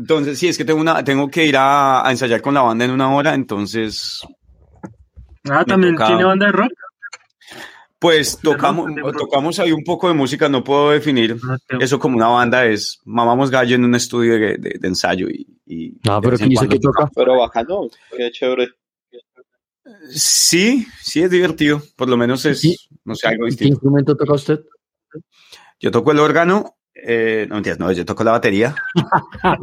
Entonces, sí, es que tengo una, tengo que ir a, a ensayar con la banda en una hora, entonces. Ah, también toca- tiene banda de rock. Pues tocamos, tocamos ahí un poco de música, no puedo definir Ah, eso como una banda, es mamamos gallo en un estudio de, de- de ensayo y, y Ah, pero ¿quién dice que toca? Pero bacano, qué chévere. Sí, sí es divertido, por lo menos es, Sí. no sé, algo ¿Qué distinto. instrumento toca usted? Yo toco el órgano, eh, no mentiras, no, yo toco la batería.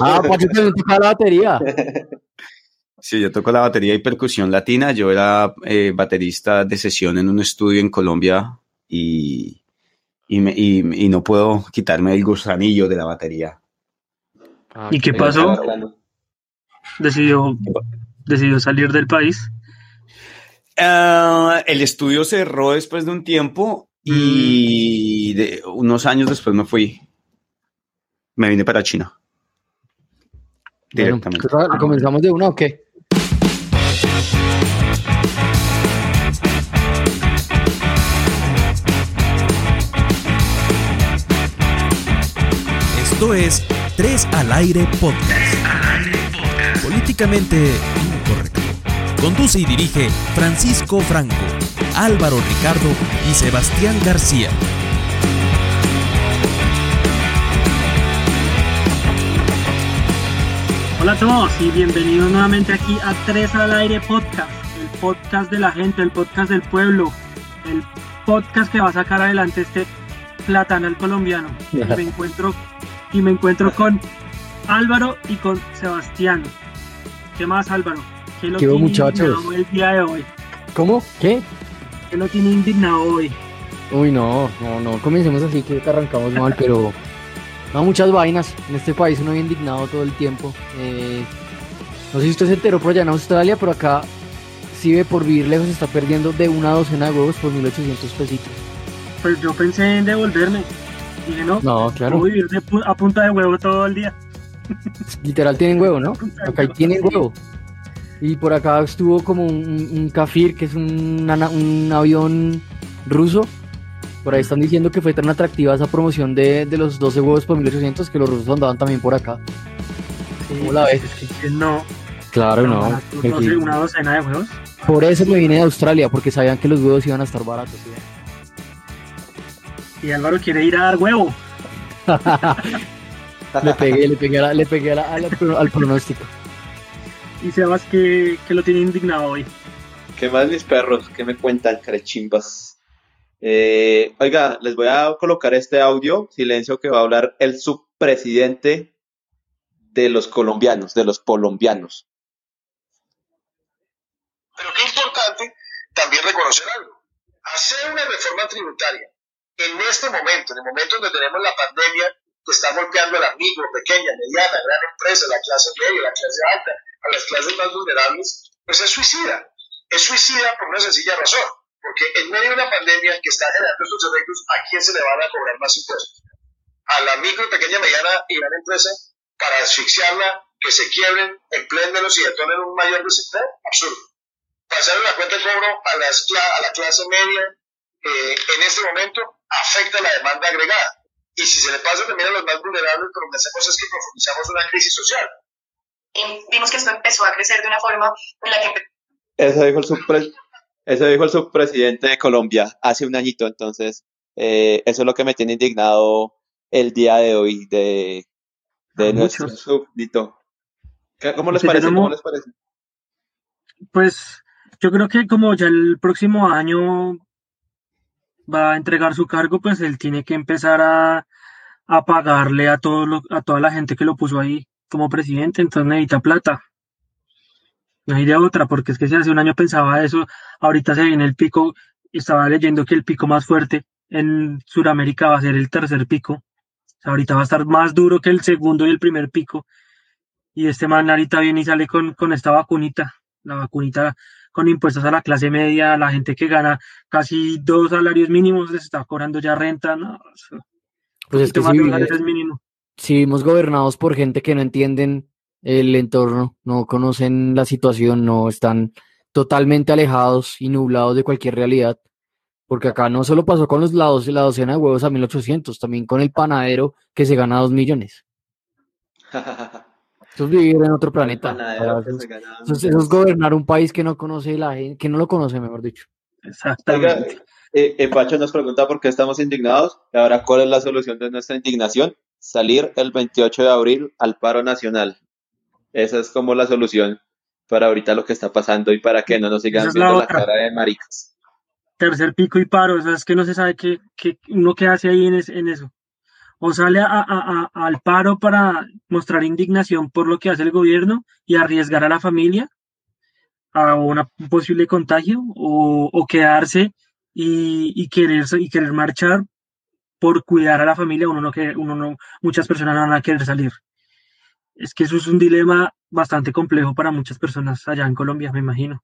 Ah, Pacho también toca la batería. Sí, yo toco la batería y percusión latina. Yo era eh, baterista de sesión en un estudio en Colombia y, y, me- y- y no puedo quitarme el gusanillo de la batería. Ah, ¿Y qué pasó? Decidió, decidió salir del país. Ah, el estudio cerró después de un tiempo y de unos años después me fui. Me vine para China. Bueno, Directamente. ¿Comenzamos de una o qué? Esto es 3 al aire podcast. Políticamente incorrecto. Conduce y dirige Francisco Franco, Álvaro Ricardo y Sebastián García. Hola a todos y bienvenidos nuevamente aquí a Tres al Aire Podcast, el podcast de la gente, el podcast del pueblo, el podcast que va a sacar adelante este platanal colombiano. Y me encuentro, y me encuentro con Álvaro y con Sebastián. ¿Qué más Álvaro? ¿Qué lo ¿Qué muchachos? el día de hoy? ¿Cómo? ¿Qué? ¿Qué lo tiene indignado hoy? Uy, no, no, no, comencemos así que arrancamos mal, pero no, muchas vainas. En este país uno bien indignado todo el tiempo. Eh, no sé si usted se enteró por allá en Australia, pero acá si ve por vivir lejos está perdiendo de una docena de huevos por 1800 pesitos. Pues yo pensé en devolverme. Dije, no, No, claro. voy a vivir de pu- a punta de huevo todo el día. Literal tienen huevo, ¿no? Acá tienen huevo. Y por acá estuvo como un, un Kafir, que es un, un avión ruso. Por ahí están diciendo que fue tan atractiva esa promoción de, de los 12 huevos por 1800 que los rusos andaban también por acá. Sí, ¿Cómo la ves? es que no, Claro, no. una, que doce- sí. una docena de huevos. Por eso me vine de Australia, porque sabían que los huevos iban a estar baratos. ¿sí? Y Álvaro quiere ir a dar huevo. Le pegué, le pegué, a la- le pegué a la- a la- al pronóstico. Y Sebas que, que lo tiene indignado hoy. ¿Qué más mis perros? ¿Qué me cuentan, carechimbas? Eh, oiga, les voy a colocar este audio, silencio, que va a hablar el subpresidente de los colombianos, de los colombianos. Pero qué importante también reconocer algo. Hacer una reforma tributaria en este momento, en el momento donde tenemos la pandemia que está golpeando al amigo, pequeña, mediana, gran empresa, la clase media, la clase alta, a las clases más vulnerables, pues es suicida. Es suicida por una sencilla razón. Porque en medio de una pandemia que está generando estos efectos, ¿a quién se le van a cobrar más impuestos? A la micro, pequeña, mediana y gran empresa para asfixiarla, que se quiebren, empléendelos y detonen un mayor desempleo. Absurdo pasar la cuenta de cobro a, las, a la clase media eh, en este momento afecta la demanda agregada. Y si se le pasa también a los más vulnerables, lo que hacemos es que profundizamos una crisis social. y vimos que esto empezó a crecer de una forma en la que Eso dijo el, subpre- eso dijo el subpresidente de Colombia hace un añito, entonces eh, eso es lo que me tiene indignado el día de hoy de, de nuestro muchos. súbdito. ¿Qué- ¿Cómo les parece? ¿Cómo les parece? Pues yo creo que como ya el próximo año va a entregar su cargo, pues él tiene que empezar a, a pagarle a, todo a toda la gente que lo puso ahí como presidente, entonces necesita plata. No hay de otra, porque es que si hace un año pensaba eso, ahorita se viene el pico, estaba leyendo que el pico más fuerte en Sudamérica va a ser el tercer pico. Ahorita va a estar más duro que el segundo y el primer pico. Y este man ahorita viene y sale con, con esta vacunita, la vacunita con impuestos a la clase media, la gente que gana casi dos salarios mínimos les está cobrando ya renta, no, eso, Pues es que si, vive- es mínimo. si vivimos gobernados por gente que no entienden el entorno, no conocen la situación, no están totalmente alejados y nublados de cualquier realidad. Porque acá no solo pasó con los lados, la docena de huevos a 1800, también con el panadero que se gana 2 millones. Eso es vivir en otro planeta. Eso, es- eso gobernar un país que no conoce la gente, que no lo conoce, mejor dicho. Exactamente. eh, eh, Pacho nos pregunta por qué estamos indignados. Y ahora, ¿cuál es la solución de nuestra indignación? Salir el 28 de abril al paro nacional. Esa es como la solución para ahorita lo que está pasando y para que no nos sigan es viendo la cara de maricas. Tercer pico y paro, o sea, es que no se sabe qué, qué uno qué hace ahí en, es- en eso. O sale a- al paro para mostrar indignación por lo que hace el gobierno y arriesgar a la familia a un posible contagio, o, quedarse y, y querer, y querer marchar por cuidar a la familia, uno no que uno no, muchas personas no van a querer salir. Es que eso es un dilema bastante complejo para muchas personas allá en Colombia, me imagino.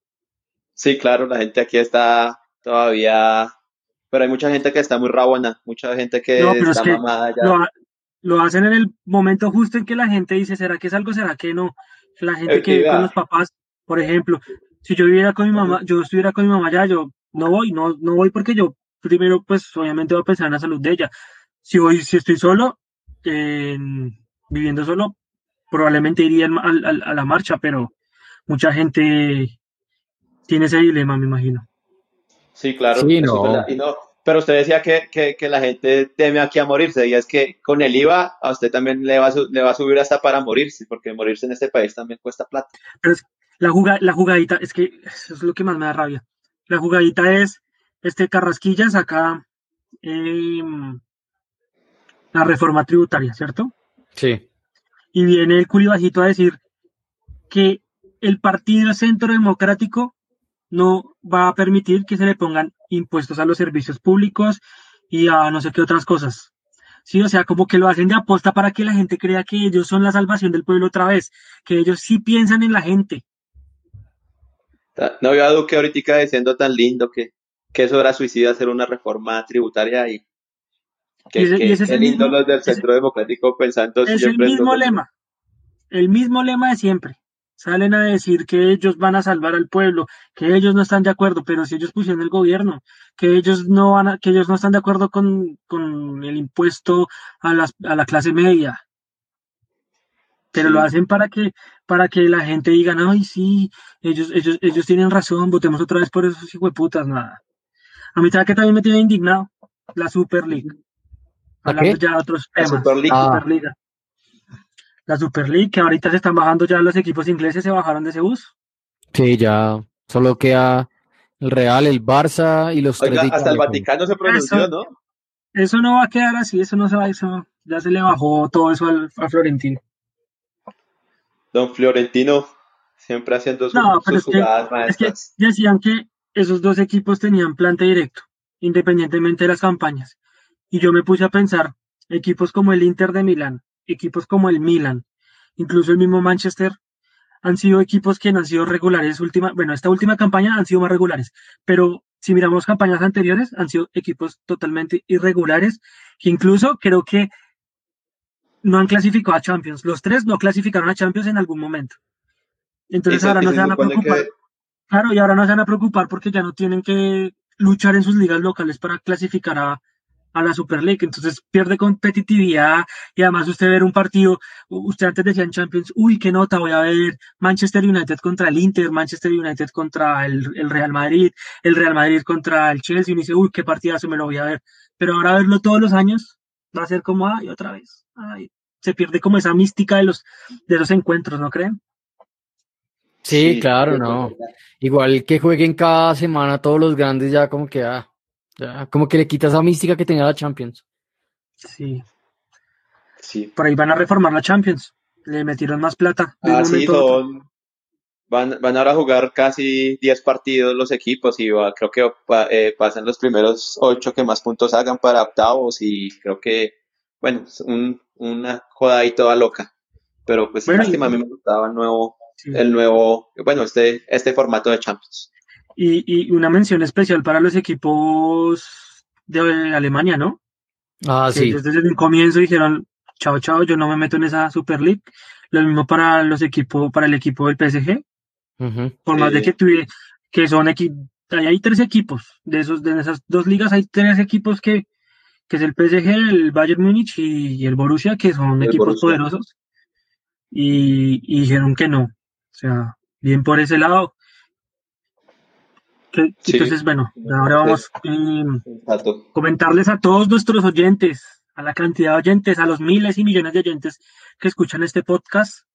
Sí, claro, la gente aquí está todavía, pero hay mucha gente que está muy rabona, mucha gente que No, es está que mamada ya. lo, ha- lo hacen en el momento justo en que la gente dice, ¿será que es algo? ¿Será que no? La gente Es que vive con los papás, por ejemplo, si yo viviera con mi mamá, yo estuviera con mi mamá ya, yo no voy, no, no voy porque yo primero, pues obviamente voy a pensar en la salud de ella. Si voy, si estoy solo, en- viviendo solo, probablemente iría al- a la marcha, pero mucha gente tiene ese dilema, me imagino. Sí, claro, Sí, no. Y no, pero usted decía que, que, que la gente teme aquí a morirse, y es que con el IVA a usted también le va a, le va a subir hasta para morirse, porque morirse en este país también cuesta plata. Pero es- la, juga- la jugadita, es que eso es lo que más me da rabia. La jugadita es, este Carrasquilla saca em, la reforma tributaria, ¿cierto? Sí. Y viene el curibajito a decir que el Partido Centro Democrático no va a permitir que se le pongan impuestos a los servicios públicos y a no sé qué otras cosas. Sí, o sea, como que lo hacen de aposta para que la gente crea que ellos son la salvación del pueblo otra vez, que ellos sí piensan en la gente. No veo a Duque ahorita diciendo tan lindo que, que eso era suicida hacer una reforma tributaria y que, Y ese- y que- ese es el los del ese- Centro Democrático pensando Es el siempre mismo lema, el mismo lema de siempre. Salen a decir que ellos van a salvar al pueblo, que ellos no están de acuerdo, pero si ellos pusieron el gobierno, que ellos no van a, que ellos no están de acuerdo con, con el impuesto a, las, a la clase media. Pero Sí. lo hacen para que, para que la gente diga, ay sí, ellos, ellos, ellos tienen razón, votemos otra vez por esos hijueputas, nada. A mí sabe que también me tiene indignado, la Super League. ¿La Hablando qué? ya de otros La temas. Super League. Ah. Superliga. La Super League, que ahorita se están bajando ya los equipos ingleses, se bajaron de ese bus. Sí, ya solo queda el Real, el Barça y los Oiga, tres hasta el. Vaticano se pronunció, Eso. ¿no? Eso no va a quedar así, eso no se va, eso ya se le bajó todo eso al, a Florentino. Don Florentino siempre haciendo su- No, pero sus es que- jugadas Es que maestras. decían que esos dos equipos tenían plante directo, independientemente de las campañas. Y yo me puse a pensar, equipos como el Inter de Milán, equipos como el Milan, incluso el mismo Manchester, han sido equipos que han sido regulares última, bueno, esta última campaña han sido más regulares, pero si miramos campañas anteriores, han sido equipos totalmente irregulares, que incluso creo que no han clasificado a Champions. Los tres no clasificaron a Champions en algún momento. Entonces ahora no se van a preocupar. que- Claro, y ahora no se van a preocupar porque ya no tienen que luchar en sus ligas locales para clasificar a, a la Super League. Entonces pierde competitividad y además usted ver un partido, usted antes decía en Champions, uy, qué nota, voy a ver Manchester United contra el Inter, Manchester United contra el, el Real Madrid, el Real Madrid contra el Chelsea, y uno dice, uy, qué partidazo me lo voy a ver. Pero ahora verlo todos los años va a ser como, ay, otra vez, ay, se pierde como esa mística de los, de los encuentros, ¿no creen? Sí, claro, de no. Igual que jueguen cada semana todos los grandes, ya como que, ah, ya como que le quita esa mística que tenía la Champions. Sí. Sí. por ahí van a reformar la Champions. Le metieron más plata. de Ah, sí, son. Van, van ahora a jugar casi 10 partidos los equipos y va- creo que pa- eh, pasan los primeros 8 que más puntos hagan para octavos y creo que, bueno, es un- una joda ahí toda loca. Pero pues Bueno, y- lástima, a mí me gustaba el nuevo, Sí. el nuevo, bueno, este, este formato de Champions. Y, y una mención especial para los equipos de Alemania, ¿no? Ah, sí. ellos desde el comienzo dijeron, chao, chao, yo no me meto en esa Super League. Lo mismo para los equipos, para el equipo del PSG. Por más de que tuve, que son equipos, hay tres equipos. De esos, de esas dos ligas hay tres equipos que, que es el PSG, el Bayern Múnich y, y el Borussia, que son el equipos Borussia. poderosos. y, y dijeron que no. O sea, bien por ese lado. Que- Sí. Entonces, bueno, ahora vamos a Dato. comentarles a todos nuestros oyentes, a la cantidad de oyentes, a los miles y millones de oyentes que escuchan este podcast,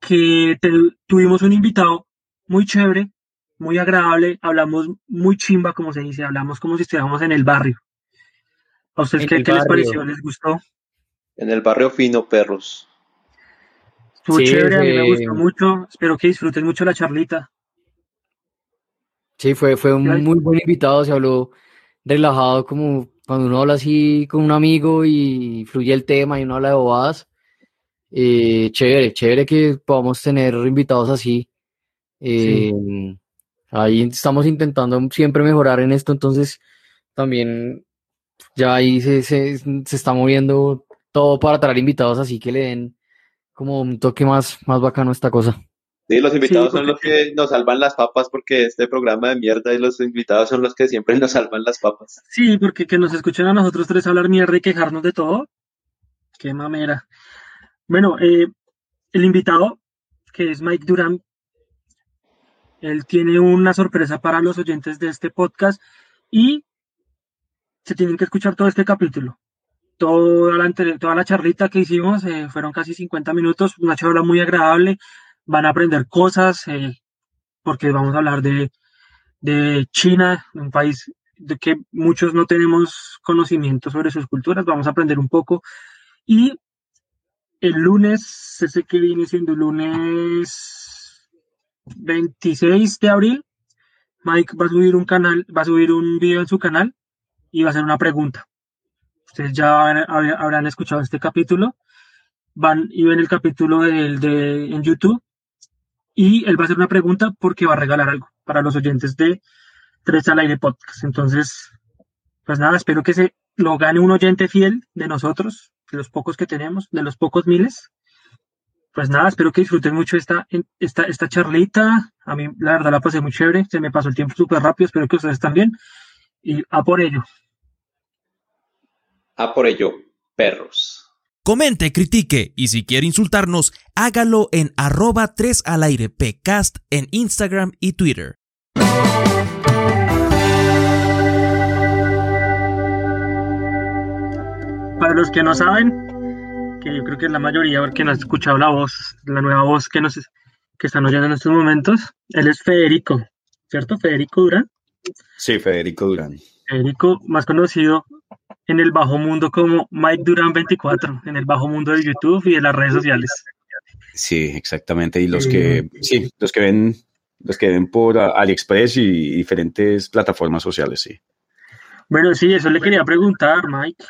que te- tuvimos un invitado muy chévere, muy agradable, hablamos muy chimba, como se dice, hablamos como si estuviéramos en el barrio. ¿A ustedes qué, les pareció? ¿Les gustó? En el barrio fino, perros. Estuvo Sí, chévere, a mí me gustó mucho. Espero que disfruten mucho la charlita. Sí, fue, fue un muy buen invitado, se habló relajado como cuando uno habla así con un amigo y fluye el tema y uno habla de bobadas. Eh, chévere, chévere que podamos tener invitados así. Eh, Ahí estamos intentando siempre mejorar en esto, entonces también ya ahí se, se, se está moviendo todo para traer invitados así que le den como un toque más, más bacano a esta cosa. Sí, los invitados Sí, son los que nos salvan las papas porque este programa de mierda y los invitados son los que siempre nos salvan las papas. Sí, porque que nos escuchen a nosotros tres hablar mierda y quejarnos de todo. Qué mamera. Bueno, eh, el invitado, que es Mike Durán, él tiene una sorpresa para los oyentes de este podcast y se tienen que escuchar todo este capítulo. Toda la, toda la charlita que hicimos eh, fueron casi 50 minutos, una charla muy agradable. Van a aprender cosas eh, porque vamos a hablar de, de China, un país de que muchos no tenemos conocimiento sobre sus culturas. Vamos a aprender un poco. Y el lunes, ese que viene siendo el lunes 26 de abril, Mike va a subir un canal, va a subir un video en su canal y va a hacer una pregunta. Ustedes ya habrán- escuchado este capítulo, van y ven el capítulo de, en YouTube y él va a hacer una pregunta porque va a regalar algo para los oyentes de Tres al Aire Podcast. Entonces, pues nada, espero que se lo gane un oyente fiel de nosotros, de los pocos que tenemos, de los pocos miles. Pues nada, espero que disfruten mucho esta, esta, esta charlita. A mí, la verdad, la pasé muy chévere. Se me pasó el tiempo súper rápido. Espero que ustedes también. Y a por ello. A por ello, perros. Comente, critique y si quiere insultarnos, hágalo en arroba 3 al aire pcast en Instagram y Twitter. Para los que no saben, que yo creo que es la mayoría, porque no han escuchado la voz, la nueva voz que nos que están oyendo en estos momentos, él es Federico, ¿cierto? Federico Durán. Sí, Federico Durán. Federico, más conocido en el bajo mundo como Mike Durán 24, en el bajo mundo de YouTube y de las redes sociales. Sí, exactamente. Y los que, sí, los que ven, los que ven por AliExpress y diferentes plataformas sociales, sí. Bueno, sí, eso le quería preguntar, Mike.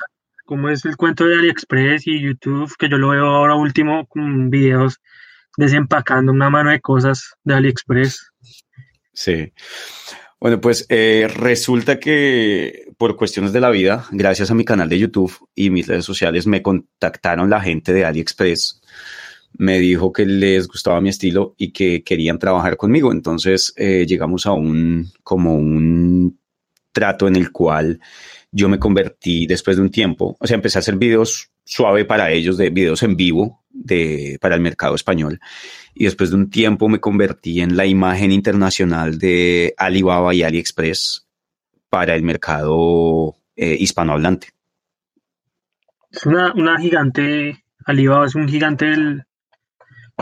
¿Cómo es el cuento de AliExpress y YouTube? Que yo lo veo ahora último con videos desempacando una mano de cosas de AliExpress. Sí. Bueno, pues eh, resulta que por cuestiones de la vida, gracias a mi canal de YouTube y mis redes sociales, me contactaron la gente de AliExpress. Me dijo que les gustaba mi estilo y que querían trabajar conmigo. Entonces eh, llegamos a un como un trato en el cual yo me convertí después de un tiempo, o sea, empecé a hacer videos suave para ellos, de videos en vivo de, para el mercado español. Y después de un tiempo me convertí en la imagen internacional de Alibaba y AliExpress para el mercado eh, hispanohablante. Es una, una gigante, Alibaba es un gigante del,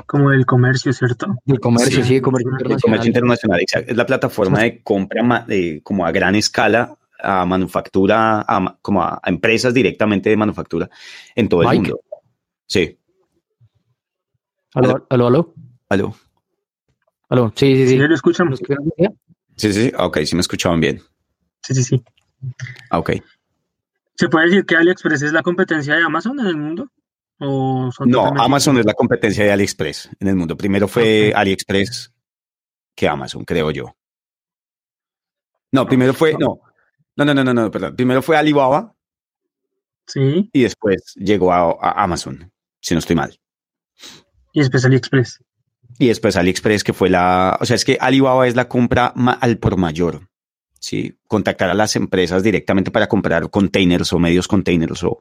como del comercio, ¿cierto? El comercio, Sí. sí, el comercio El El internacional. comercio internacional, exacto. Es la plataforma de compra de- como a gran escala a manufactura, a como a, a empresas directamente de manufactura en todo el mundo. Sí. Aló, aló, aló. ¿Aló? Aló, sí, sí, Sí, sí. lo escuchamos. ¿Nos escuchan bien? Sí, sí, sí. Ah, Ok, sí me escuchaban bien. Sí, sí, sí. Ah, Ok. ¿Se puede decir que AliExpress es la competencia de Amazon en el mundo? ¿O son No, Amazon es la competencia de AliExpress en el mundo. Primero fue. AliExpress que Amazon, creo yo. No, primero fue, no, no, no, no, no, no, perdón. Primero fue Alibaba Sí, y después llegó a, a Amazon, si no estoy mal. y después AliExpress. Y después AliExpress, que fue la, o sea, es que Alibaba es la compra al por mayor. ¿sí? Contactar a las empresas directamente para comprar containers o medios containers o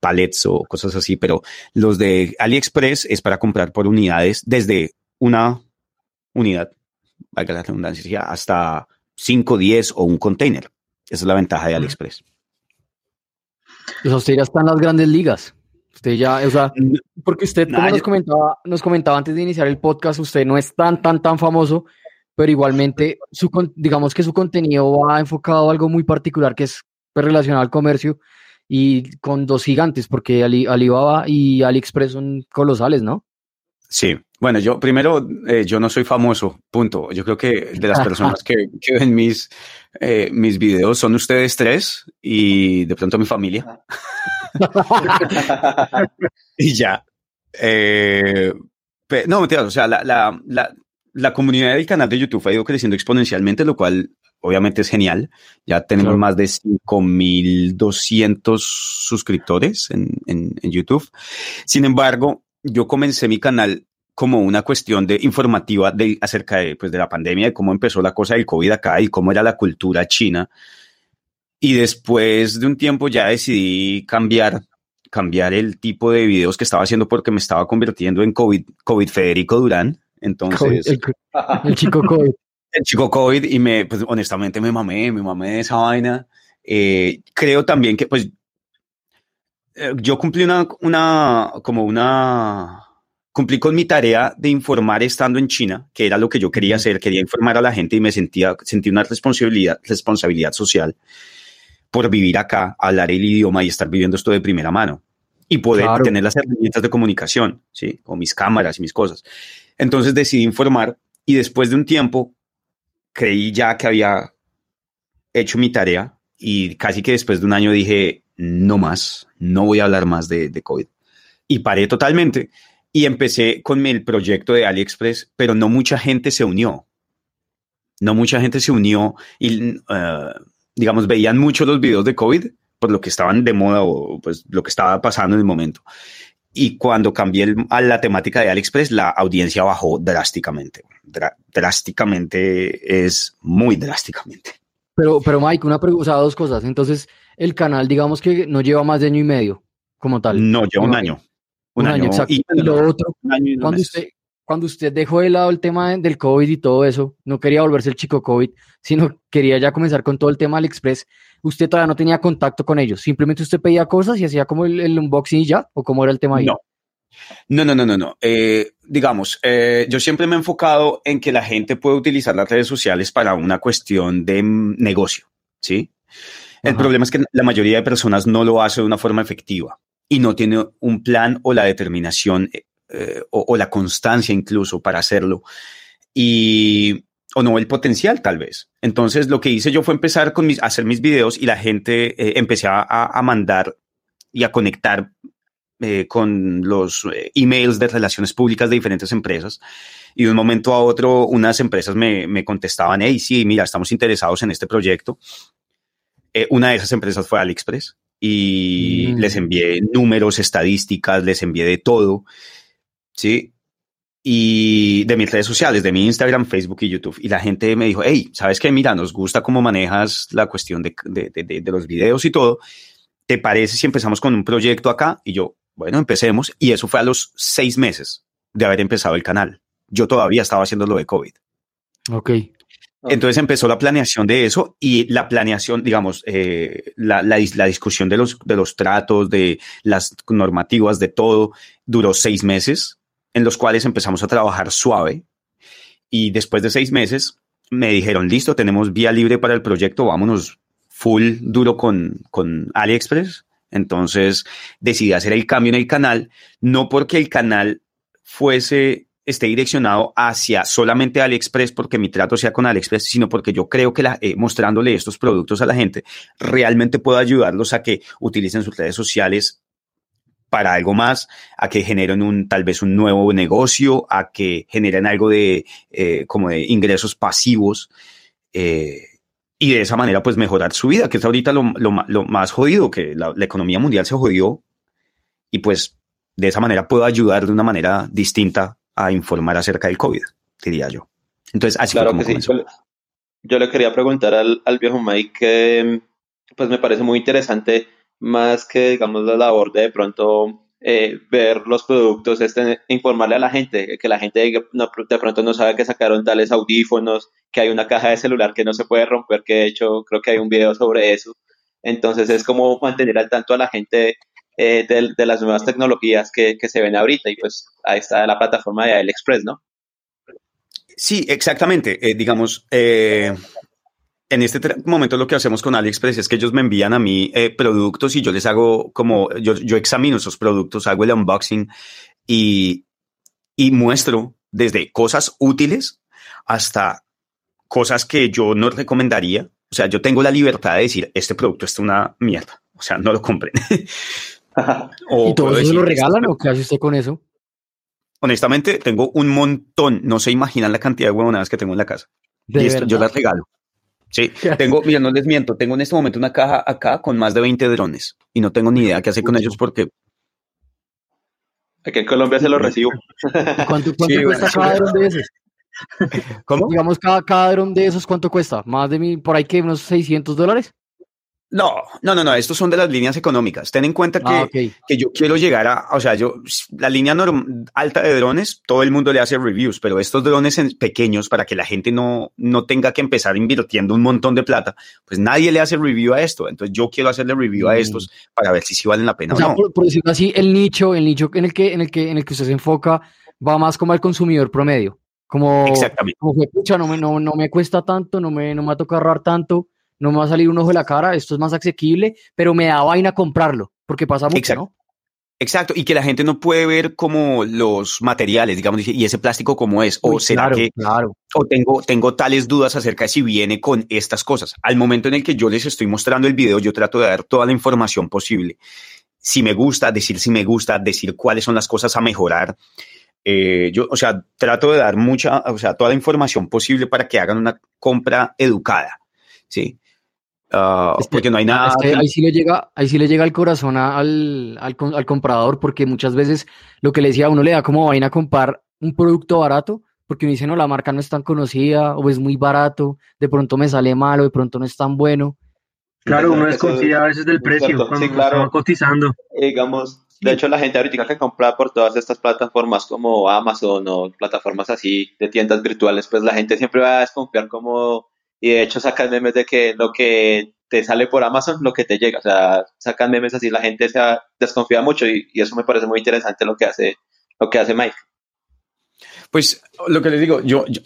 palets o cosas así, pero los de AliExpress es para comprar por unidades desde una unidad, valga la redundancia, hasta 5, 10 o un container. Esa es la ventaja de AliExpress. Pues usted ya está en las grandes ligas. Usted ya, o sea, porque usted, como nos comentaba, nos comentaba antes de iniciar el podcast, usted no es tan, tan, tan famoso, pero igualmente, su, digamos que su contenido va enfocado a algo muy particular que es pues, relacionado al comercio y con dos gigantes, porque Alibaba y AliExpress son colosales, ¿no? Sí, bueno, yo primero, eh, yo no soy famoso, punto. Yo creo que de las personas que, que ven mis, eh, mis videos son ustedes tres y de pronto mi familia. y ya. Eh, no, mentira, o sea, la, la, la, la, comunidad del canal de YouTube ha ido creciendo exponencialmente, lo cual obviamente es genial. Ya tenemos más de 5.200 suscriptores en, en, en YouTube. Sin embargo, yo comencé mi canal como una cuestión de informativa de, acerca de, pues, de la pandemia, de cómo empezó la cosa del COVID acá y cómo era la cultura china. Y después de un tiempo ya decidí cambiar, cambiar el tipo de videos que estaba haciendo porque me estaba convirtiendo en COVID, COVID Federico Durán. Entonces, el, chico COVID. El chico COVID y me, pues honestamente me mamé, me mamé de esa vaina. Eh, creo también que, pues, eh, yo cumplí una, una, como una, cumplí con mi tarea de informar estando en China, que era lo que yo quería hacer, quería informar a la gente y me sentía, sentí una responsabilidad, responsabilidad social por vivir acá, hablar el idioma y estar viviendo esto de primera mano y poder tener las herramientas de comunicación, ¿sí? Con mis cámaras y mis cosas. Entonces decidí informar y después de un tiempo creí ya que había hecho mi tarea y casi que después de un año dije, no más, no voy a hablar más de, de COVID. Y paré totalmente y empecé con el proyecto de AliExpress, pero no mucha gente se unió. No mucha gente se unió y, eh, digamos, veían mucho los videos de COVID por lo que estaban de moda o pues lo que estaba pasando en el momento. Y cuando cambié a la temática de AliExpress, la audiencia bajó drásticamente. drásticamente es muy drásticamente. Pero, pero Mike, una pregunta, o sea, dos cosas. Entonces, el canal, digamos que no lleva más de año y medio como tal. No, lleva un año. Un, año, exacto. Y, lo otro, cuando, usted, cuando usted dejó de lado el tema del COVID y todo eso, no quería volverse el chico COVID, sino quería ya comenzar con todo el tema del Express, usted todavía no tenía contacto con ellos. Simplemente usted pedía cosas y hacía como el, unboxing y ya, o cómo era el tema ahí. No. No, no, no, no, no. Eh, digamos, eh, yo siempre me he enfocado en que la gente puede utilizar las redes sociales para una cuestión de negocio, ¿sí? El problema es que la mayoría de personas no lo hace de una forma efectiva y no tiene un plan o la determinación eh, o, la constancia incluso para hacerlo. Y, o no el potencial tal vez. Entonces lo que hice yo fue empezar con mis, hacer mis videos y la gente eh, a, mandar y a conectar eh, con los emails de relaciones públicas de diferentes empresas. Y de un momento a otro, unas empresas me, me contestaban, hey, sí, mira, estamos interesados en este proyecto. una de esas empresas fue AliExpress y mm. les envié números, estadísticas, les envié de todo, ¿sí? Y de mis redes sociales, de mi Instagram, Facebook y YouTube. Y la gente me dijo, hey, ¿sabes qué? Mira, nos gusta cómo manejas la cuestión de, de, de, de los videos y todo. ¿Te parece si empezamos con un proyecto acá? Y yo, bueno, empecemos. Y eso fue a los seis meses de haber empezado el canal. Yo todavía estaba haciendo lo de COVID. Ok. Entonces empezó la planeación de eso y la planeación, digamos, eh, la, la, la, discusión de los, de los tratos, de las normativas, de todo, duró seis meses, en los cuales empezamos a trabajar suave. Y después de seis meses me dijeron, listo, tenemos vía libre para el proyecto, vámonos full duro con, con AliExpress. Entonces decidí hacer el cambio en el canal, no porque el canal fuese esté direccionado hacia solamente AliExpress porque mi trato sea con AliExpress, sino porque yo creo que la, eh, mostrándole estos productos a la gente realmente puedo ayudarlos a que utilicen sus redes sociales para algo más, a que generen un tal vez un nuevo negocio, a que generen algo de eh, como de ingresos pasivos eh, y de esa manera pues mejorar su vida, que es ahorita lo, lo más jodido, que la, la economía mundial se jodió y pues de esa manera puedo ayudar de una manera distinta a informar acerca del COVID, diría yo. Entonces, así claro fue que sí. yo le quería preguntar al, al viejo Mike que pues me parece muy interesante más que digamos la labor de de pronto eh, ver los productos, este, informarle a la gente, que la gente no, de pronto no sabe que sacaron tales audífonos, que hay una caja de celular que no se puede romper, que de hecho creo que hay un video sobre eso. Entonces es como mantener al tanto a la gente eh, de, de, las nuevas tecnologías que, que, se ven ahorita y pues ahí está la plataforma de AliExpress, ¿no? Sí, exactamente. Eh, digamos, eh, en este momento lo que hacemos con AliExpress es que ellos me envían a mí productos y yo les hago como, yo, yo, examino esos productos, hago el unboxing y, y muestro desde cosas útiles hasta cosas que yo no recomendaría. O sea, yo tengo la libertad de decir, este producto es una mierda. O sea, no lo compren. o ¿Y todo eso lo regalan o qué hace usted con eso? Honestamente, tengo un montón. No se imaginan la cantidad de huevonadas que tengo en la casa. Y esto, yo las regalo. Sí, tengo, mira, no les miento, tengo en este momento una caja acá con más de 20 drones y no tengo ni idea qué hacer con ellos porque... Aquí en Colombia se los recibo. ¿Cuánto, cuánto sí, cuesta cada dron de esos? ¿Cómo? Digamos, cada, cada dron de esos, ¿cuánto cuesta? ¿Más de mí, por ahí que unos 600 dólares? No, no, no, no, estos son de las líneas económicas. Ten en cuenta que, ah, okay. que yo quiero llegar a, o sea, yo, la línea alta de drones, todo el mundo le hace reviews, pero estos drones pequeños para que la gente no, no tenga que empezar invirtiendo un montón de plata, pues nadie le hace review a esto. Entonces yo quiero hacerle review a estos para ver si sí valen la pena o, o sea, no. Por, por, decirlo así, el nicho, el nicho en el que, en el que, en el que usted se enfoca va más como al consumidor promedio. Como, Exactamente. como que, pucha, no me, no, no me cuesta tanto, no me, no me va a tocar ahorrar tanto no me va a salir un ojo de la cara, esto es más asequible, pero me da vaina comprarlo, porque pasa mucho, Exacto. ¿no? Exacto, y que la gente no puede ver como los materiales, digamos, y ese plástico como es, o Uy, será claro, que, claro. o tengo, tengo tales dudas acerca de si viene con estas cosas. Al momento en el que yo les estoy mostrando el video, yo trato de dar toda la información posible. Si me gusta, decir si me gusta, decir cuáles son las cosas a mejorar. Eh, yo, o sea, trato de dar mucha, o sea, toda la información posible para que hagan una compra educada, ¿sí? Uh, Es que- porque no hay nada. Ahí sí le llega, ahí sí le llega el corazón a- al, al, al comprador, porque muchas veces lo que le decía a uno le da como vaina comprar un producto barato, porque uno dice, no, la marca no es tan conocida, o es muy barato, de pronto me sale mal, o de pronto no es tan bueno. Claro, uno desconfía a veces del precio cierto. cuando Sí, claro. estaba cotizando. Digamos, de hecho la gente ahorita que compra por todas estas plataformas como Amazon o plataformas así de tiendas virtuales, pues la gente siempre va a desconfiar como, y de hecho sacan memes de que lo que te sale por Amazon, lo que te llega, o sea, sacan memes así, la gente se desconfía mucho y, eso me parece muy interesante lo que hace, lo que hace Mike. Pues lo que les digo, yo, yo,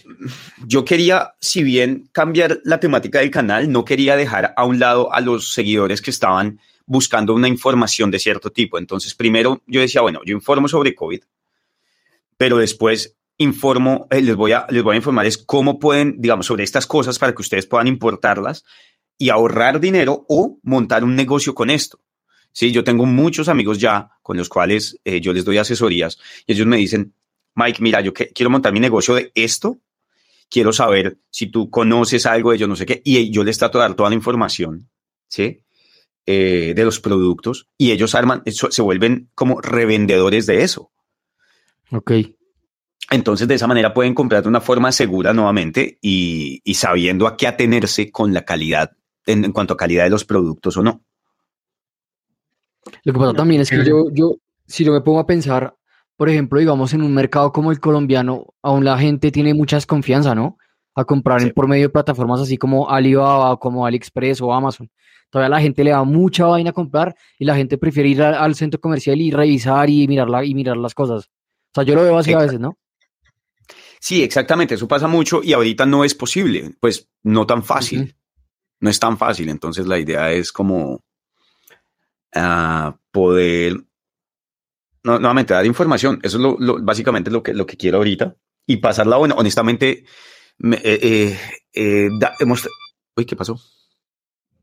yo quería, si bien cambiar la temática del canal, no quería dejar a un lado a los seguidores que estaban buscando una información de cierto tipo. Entonces, primero yo decía, bueno, yo informo sobre COVID, pero después informo, eh, les, voy a, les voy a informar es cómo pueden, digamos, sobre estas cosas para que ustedes puedan importarlas y ahorrar dinero o montar un negocio con esto. Sí, yo tengo muchos amigos ya con los cuales eh, yo les doy asesorías y ellos me dicen, Mike, mira, yo quiero montar mi negocio de esto, quiero saber si tú conoces algo de ello, no sé qué, y yo les trato de dar toda la información, ¿sí? Eh, de los productos y ellos arman, se vuelven como revendedores de eso. Ok. Entonces, de esa manera pueden comprar de una forma segura nuevamente y, y sabiendo a qué atenerse con la calidad, en, en cuanto a calidad de los productos o no. Lo que pasa también es que chévere. yo, yo, si yo me pongo a pensar, por ejemplo, digamos, en un mercado como el colombiano, aún la gente tiene mucha desconfianza, ¿no? A comprar Sí. por medio de plataformas así como Alibaba, como AliExpress o Amazon. Todavía la gente le da mucha vaina a comprar y la gente prefiere ir a- al centro comercial y revisar y mirar, la- y mirar las cosas. O sea, yo lo veo así a veces, ¿no? Sí, exactamente, eso pasa mucho y ahorita no es posible, pues no tan fácil, no es tan fácil, entonces la idea es como ah, poder no, nuevamente dar información, eso es lo, lo- básicamente lo que, lo que quiero ahorita y pasarla bueno, honestamente, me- eh, eh, eh, da- hemos, uy, ¿qué pasó?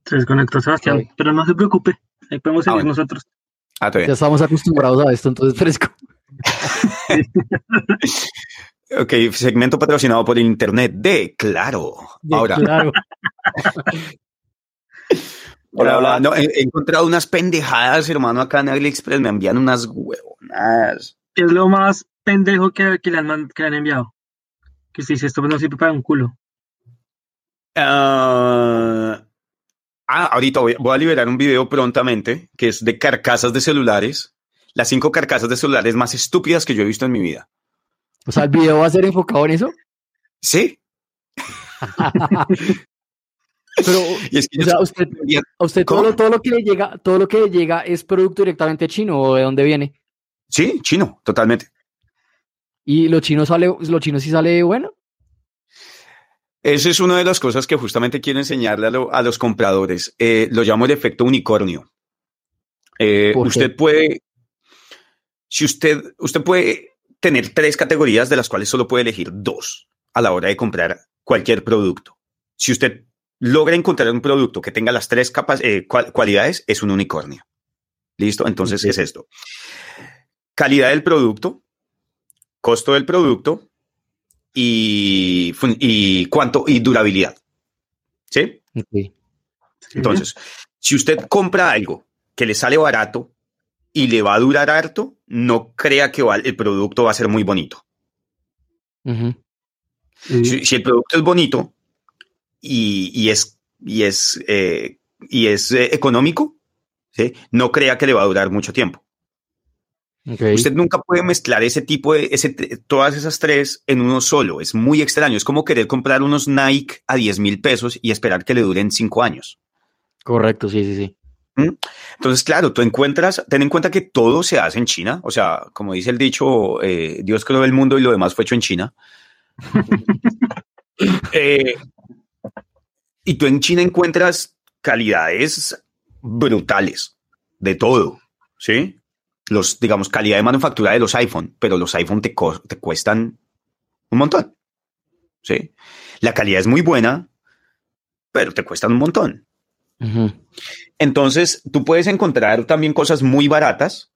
Se desconectó Sebastián, Ay. pero no se preocupe, ahí podemos Ah, seguir bueno. nosotros. Ah. Ya estamos acostumbrados a esto, entonces fresco. Ok, segmento patrocinado por internet de Claro. Ahora, Claro. Hola, Hola, no, he, encontrado unas pendejadas, hermano, acá en AliExpress. Me envían unas huevonadas. ¿Qué es lo más pendejo que, que le, han, que le han enviado? Que si dice esto no sirve para un culo. Ah, ah, ahorita voy, voy a liberar un video prontamente que es de carcasas de celulares. Las cinco carcasas de celulares más estúpidas que yo he visto en mi vida. O sea, el video va a ser enfocado en eso. Sí. Pero, es que o sea, usted, a usted todo lo, todo lo que le llega, todo lo que le llega es producto directamente chino o de dónde viene. Sí, chino, totalmente. Y lo chino sale, lo chino sí sale bueno. Esa es una de las cosas que justamente quiero enseñarle a, lo- a los compradores. Eh, lo llamo el efecto unicornio. Eh, usted puede, si usted, usted puede tener tres categorías de las cuales solo puede elegir dos a la hora de comprar cualquier producto. Si usted logra encontrar un producto que tenga las tres capas, eh, cual- cualidades, es un unicornio. ¿Listo? Entonces es esto. Calidad del producto, costo del producto y, cuánto y durabilidad. ¿Sí? Entonces, si usted compra algo que le sale barato y le va a durar harto, no crea que va- el producto va a ser muy bonito. Si, si el producto es bonito y, y es, y es, eh, y es eh, económico, ¿sí? no crea que le va a durar mucho tiempo. Usted nunca puede mezclar ese tipo de, ese, todas esas tres en uno solo. Es muy extraño. Es como querer comprar unos Nike a 10 mil pesos y esperar que le duren cinco años. Correcto, sí, sí, sí. Entonces, claro, tú encuentras, ten en cuenta que todo se hace en China. O sea, como dice el dicho, eh, Dios creó el mundo y lo demás fue hecho en China. Eh, y tú en China encuentras calidades brutales de todo, ¿sí? Los, digamos, calidad de manufactura de los iPhone, pero los iPhone te, te cuestan un montón, ¿sí? La calidad es muy buena, pero te cuestan un montón. Entonces, tú puedes encontrar también cosas muy baratas,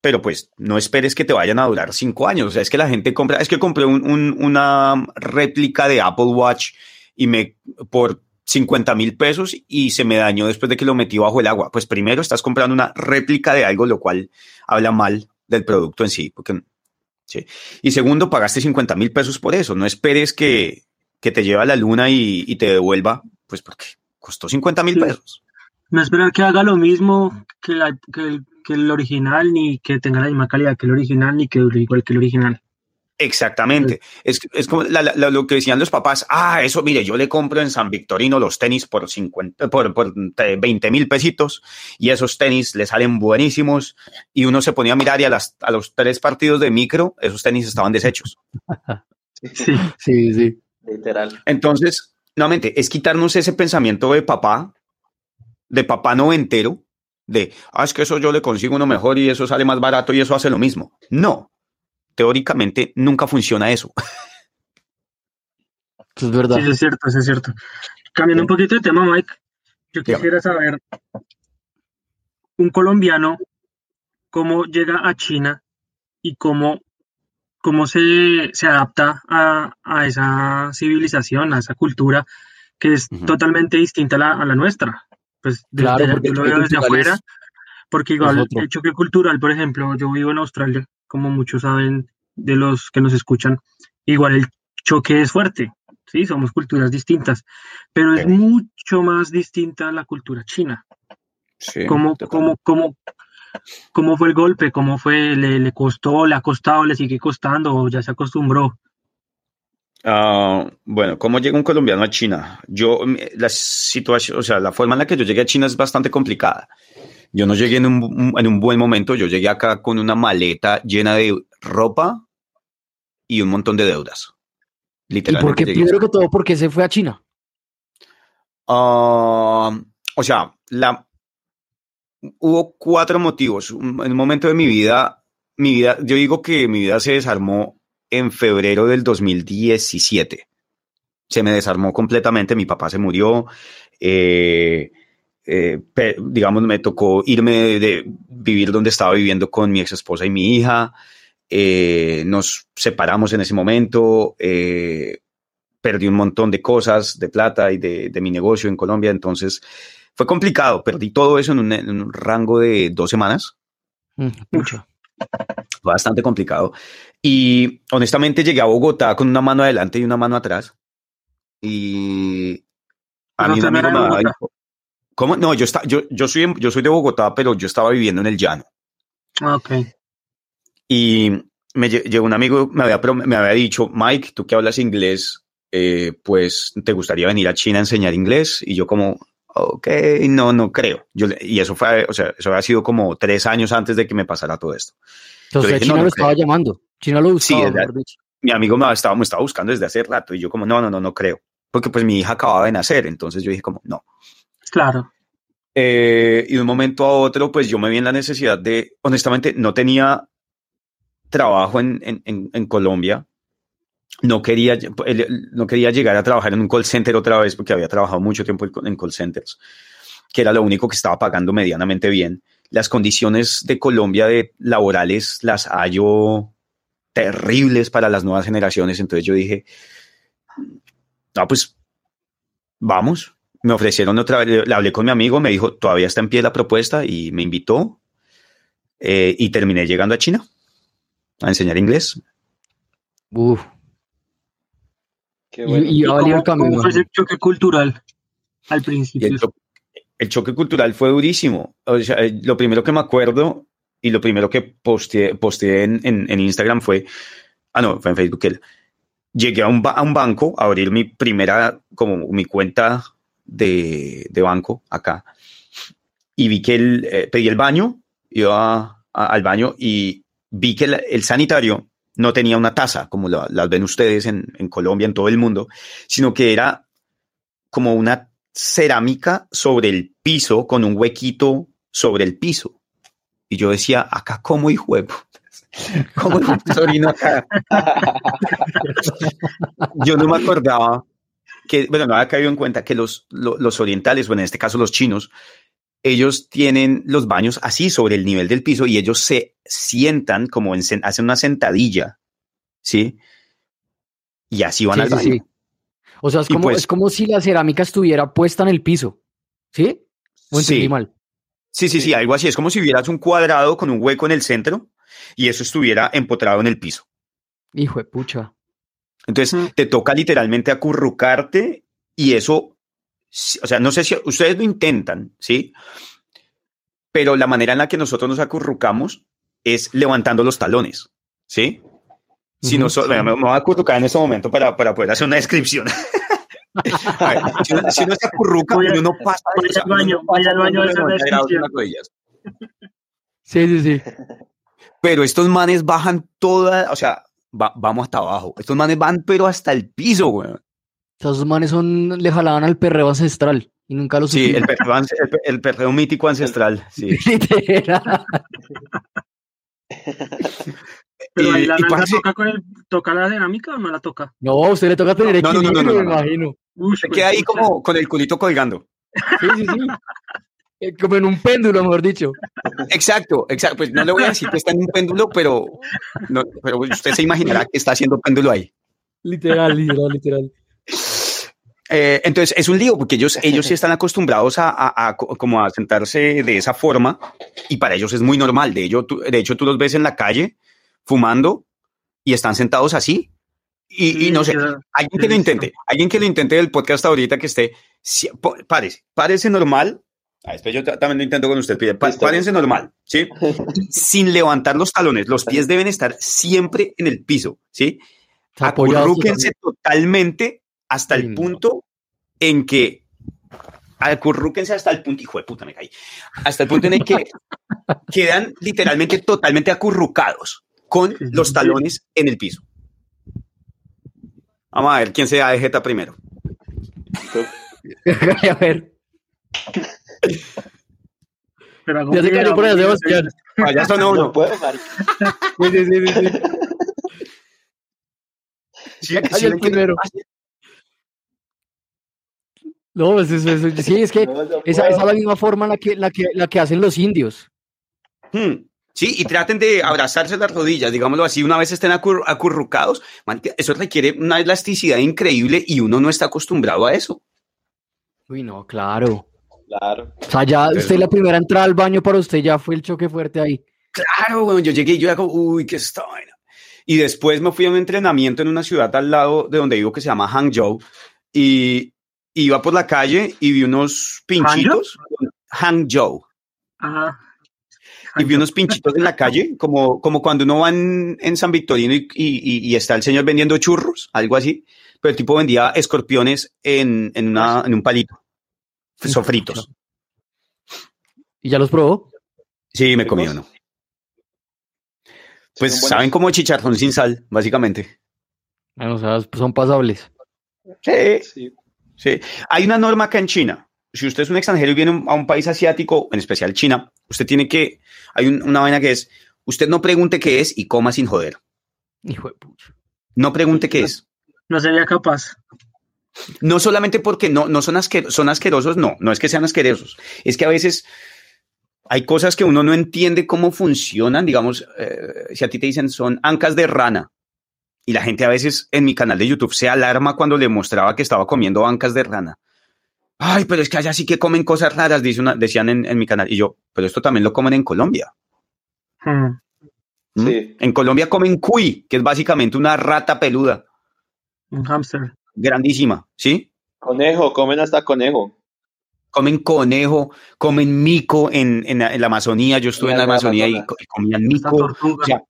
pero pues no esperes que te vayan a durar cinco años. O sea, es que la gente compra, es que compré un- un- una réplica de Apple Watch y me por 50 mil pesos y se me dañó después de que lo metí bajo el agua. Pues primero estás comprando una réplica de algo, lo cual habla mal del producto en sí. Porque, sí. Y segundo, pagaste 50 mil pesos por eso. No esperes que, que te lleve a la luna y, y te devuelva, pues porque costó 50 mil Sí. pesos. No esperar que haga lo mismo que, la- que el, que el original, ni que tenga la misma calidad que el original, ni que dure igual que el original. Exactamente. Es, es como la- la- lo que decían los papás. Ah, eso, mire, yo le compro en San Victorino los tenis por 50, por, por 20 mil pesitos y esos tenis le salen buenísimos. Y uno se ponía a mirar y a, las, a los tres partidos de micro, esos tenis estaban deshechos. Sí. Sí, sí. Literal. Entonces, nuevamente, es quitarnos ese pensamiento de papá, de papá noventero, de, ah, es que eso yo le consigo uno mejor y eso sale más barato y eso hace lo mismo. No, teóricamente nunca funciona eso. Es verdad. Sí, eso es cierto, eso es cierto. Cambiando un poquito de tema, Mike, yo Dígame. quisiera saber, un colombiano, cómo llega a China y cómo, cómo se, se adapta a, a esa civilización, a esa cultura que es Ujú. totalmente distinta a la, a la nuestra. Pues desde- Claro, porque yo lo veo desde afuera, es- porque igual el choque cultural, por ejemplo, yo vivo en Australia, como muchos saben de los que nos escuchan, igual el choque es fuerte, sí, somos culturas distintas, pero es Sí. mucho más distinta a la cultura china. Sí, ¿Cómo, cómo, cómo, cómo fue el golpe? ¿Cómo fue? ¿Le, le costó? ¿Le ha costado? ¿Le sigue costando? ¿O ya se acostumbró? Ah, bueno, ¿cómo llega un colombiano a China? Yo, mm, la situación, o sea, la forma en la que yo llegué a China es bastante complicada. Yo no llegué en un, en un buen momento, yo llegué acá con una maleta llena de ropa y un montón de deudas. ¿Y Literalmente. por qué, primero que todo, por qué se fue a China? Ah, o sea, la, hubo cuatro motivos. En un momento de mi vida, mi vida, yo digo que mi vida se desarmó en febrero del 2017. Se me desarmó completamente. Mi papá se murió. eh, eh, digamos, me tocó irme de, vivir donde estaba viviendo con mi ex esposa y mi hija. eh, nos separamos en ese momento. eh, perdí un montón de cosas, de plata y de mi negocio en Colombia. Entonces fue complicado. Perdí todo eso en un, en un rango de dos semanas. Mm. Fue bastante complicado. Y honestamente llegué a Bogotá con una mano adelante y una mano atrás. y a mí un amigo me de había Bogotá. dicho, ¿cómo? No, yo, está, yo, yo, soy, yo soy de Bogotá, pero yo estaba viviendo en el llano. Ah, Ok. Y me lle- llegó un amigo, me había, me había dicho, Mike, tú que hablas inglés, eh, pues te gustaría venir a China a enseñar inglés. Y yo como, ok, no, no creo. Yo, y eso fue, o sea, eso había sido como tres años antes de que me pasara todo esto. Entonces dije, China no, no lo estaba llamando. China lo buscaba, Sí. Mi amigo me estaba, me estaba buscando desde hace rato y yo como, no, no, no, no creo. Porque pues mi hija acababa de nacer, entonces yo dije como, no. Claro. Eh, y de un momento a otro, pues yo me vi en la necesidad de, honestamente, no tenía trabajo en, en, en, en Colombia. No quería, no quería llegar a trabajar en un call center otra vez porque había trabajado mucho tiempo en- call centers, que era lo único que estaba pagando medianamente bien. Las condiciones de Colombia de laborales las hallo terribles para las nuevas generaciones. Entonces yo dije, no, pues vamos. Me ofrecieron otra vez, le hablé con mi amigo, me dijo, todavía está en pie la propuesta y me invitó eh, y terminé llegando a China a enseñar inglés. Uf. Qué Y, bueno. y a valer el ¿Cómo, cómo fue ese choque cultural al Y principio? el, cho- el choque cultural fue durísimo. O sea, eh, lo primero que me acuerdo y lo primero que posteé, posteé en, en- en Instagram fue, ah, no, fue en Facebook. el- llegué a un, a un banco a abrir mi primera, como mi cuenta de, de banco acá y vi que el, eh, pedí el baño, iba a- al baño y vi que el, el sanitario no tenía una taza, como la- las ven ustedes en, Colombia, en todo el mundo, sino que era como una cerámica sobre el piso con un huequito sobre el piso. Y yo decía, acá como de putas? ¿Cómo orino acá? yo no me acordaba que, bueno, no había caído en cuenta que los, lo- los orientales, bueno, en este caso los chinos, ellos tienen los baños así sobre el nivel del piso y ellos se sientan como en, hacen una sentadilla, ¿sí? Y así van Sí, al baño. sí. O sea, es como, pues- es como si la cerámica estuviera puesta en el piso. ¿Sí? ¿O entendí Sí. mal? Sí, sí, sí, algo así. Es como si vieras un cuadrado con un hueco en el centro y eso estuviera empotrado en el piso. Hijo de pucha. Entonces Mm. te toca literalmente acurrucarte y eso, o sea, no sé si ustedes lo intentan, ¿sí? Pero la manera en la que nosotros nos acurrucamos es levantando los talones, ¿sí? Si nosotros, sí. me, me voy a acurrucar en este momento para, para poder hacer una descripción. A ver, si, uno, si uno se acurruca, Voy a- uno no pasa. al baño, vaya al baño de hacer una 90 grados en descripción. las rodillas. Sí, sí, sí. Pero estos manes bajan toda, o sea, va- vamos hasta abajo. Estos manes van, pero hasta el piso, güey. Esos manes son, le jalaban al perreo ancestral y nunca lo Sí, supieron. el perreo, el, el perreo mítico ancestral, sí. Literal. Pero ahí Y- la y nalga toca, con el, toca la cerámica o no la toca. No, a usted le toca tener No, no, no, equilibrio, no, no, no, me no. imagino. Se pues, queda ahí como con el culito colgando. Sí, sí, sí. Eh, Como en un péndulo, mejor dicho. Exacto, exacto. Pues no le voy a decir que está en un péndulo, pero, no, pero usted se imaginará que está haciendo péndulo ahí. Literal, literal, literal. Eh, entonces es un lío porque ellos, ellos sí están acostumbrados a, a- a co- como a sentarse de esa forma y para ellos es muy normal. De, ello, tú- de hecho, tú los ves en la calle fumando y están sentados así. Y, y Sí, no sé, alguien que lo intente, alguien que lo intente del podcast ahorita que esté, si- párese, párese normal. Ah, yo ta- también lo intento con usted, pide, pa- párense normal, ¿sí? Sin levantar los talones, los pies deben estar siempre en el piso, ¿sí? Acurrúquense totalmente hasta el punto en que acurrúquense hasta el punto, hijo de puta, me caí, hasta el punto en el que quedan literalmente totalmente acurrucados con los talones en el piso. Vamos a ver quién se da de jeta primero. a ver, Pero ya se cayó por allá, Sebastián. Payaso no, No no. puedo. Sí, sí, sí, sí, sí. Sí, el primero. No, pues eso, eso- sí, es que No, no esa, es la misma forma en la que, la que, la que hacen los indios. Hmm. Sí, y traten de abrazarse las rodillas, digámoslo así, una vez estén acur- acurrucados. Eso requiere una elasticidad increíble y uno no está acostumbrado a eso. Uy, no, claro. Claro. O sea, ya Entonces, usted la primera entrada al baño para usted ya fue el choque fuerte ahí. Claro, bueno, yo llegué y yo era como, uy, qué es esta vaina. Y después me fui a un entrenamiento en una ciudad al lado de donde vivo que se llama Hangzhou. y iba por la calle y vi unos pinchitos. Hangzhou. Ah, Y vi unos pinchitos en la calle, como, como cuando uno va en, en San Victorino y, y- y está el señor vendiendo churros, algo así. Pero el tipo vendía escorpiones en, en, una, en un palito, sofritos. ¿Y ya los probó? Sí, me comí uno. Pues buenos. saben como chicharrón sin sal, básicamente. Bueno, o sea, son pasables. Sí, Sí. Sí. Hay una norma acá en China. Si usted es un extranjero y viene a un país asiático, en especial China, usted tiene que, hay un- una vaina que es, usted no pregunte qué es y coma sin joder. Hijo de pucha. No pregunte qué es. no sería capaz. No solamente porque no, no son, asquer- son asquerosos, no, no es que sean asquerosos. Es que a veces hay cosas que uno no entiende cómo funcionan. Digamos, eh, si a ti te dicen son ancas de rana y la gente a veces en mi canal de YouTube se alarma cuando le mostraba que estaba comiendo ancas de rana. Ay, pero es que allá sí que comen cosas raras, dice una, decían en, en mi canal. Y yo, pero esto también lo comen en Colombia. Hmm. ¿Mm? Sí. En Colombia comen cuy, que es básicamente una rata peluda, Un hámster. grandísima, ¿sí? Conejo, comen hasta conejo. comen conejo, comen mico en, en, la, en la Amazonía. Yo estuve en la Amazonía y, y comían mico. tortuga. O sea,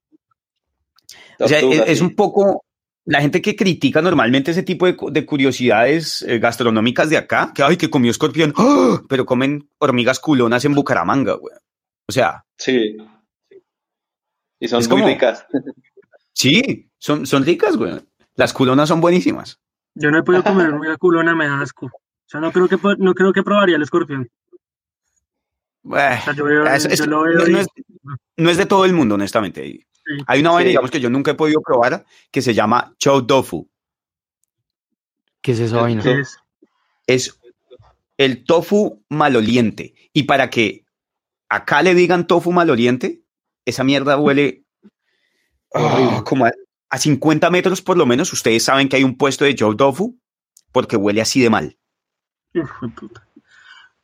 o sea, es, un poco la gente que critica normalmente ese tipo de, cu- de curiosidades eh, gastronómicas de acá, que ay, que comió escorpión, ¡Ah! pero comen hormigas culonas en Bucaramanga, güey. O sea, Sí. Y son Es muy como- ricas. sí, son, son ricas, güey. Las culonas son buenísimas. Yo no he podido comer hormiga culona, me da asco. O sea, no creo que, no creo que probaría el escorpión. Bueh, O sea, yo veo- es- es- yo lo veo no, y- no es, no es de todo el mundo, honestamente. Sí. Hay una vaina, Sí. digamos, que yo nunca he podido probar, que se llama chow tofu. ¿Qué es esa vaina? Sí. ¿Qué es? es el tofu maloliente. Y para que acá le digan tofu maloliente, esa mierda huele ah, como a, a 50 metros por lo menos. Ustedes saben que hay un puesto de Joe Tofu porque huele así de mal. ¿Qué es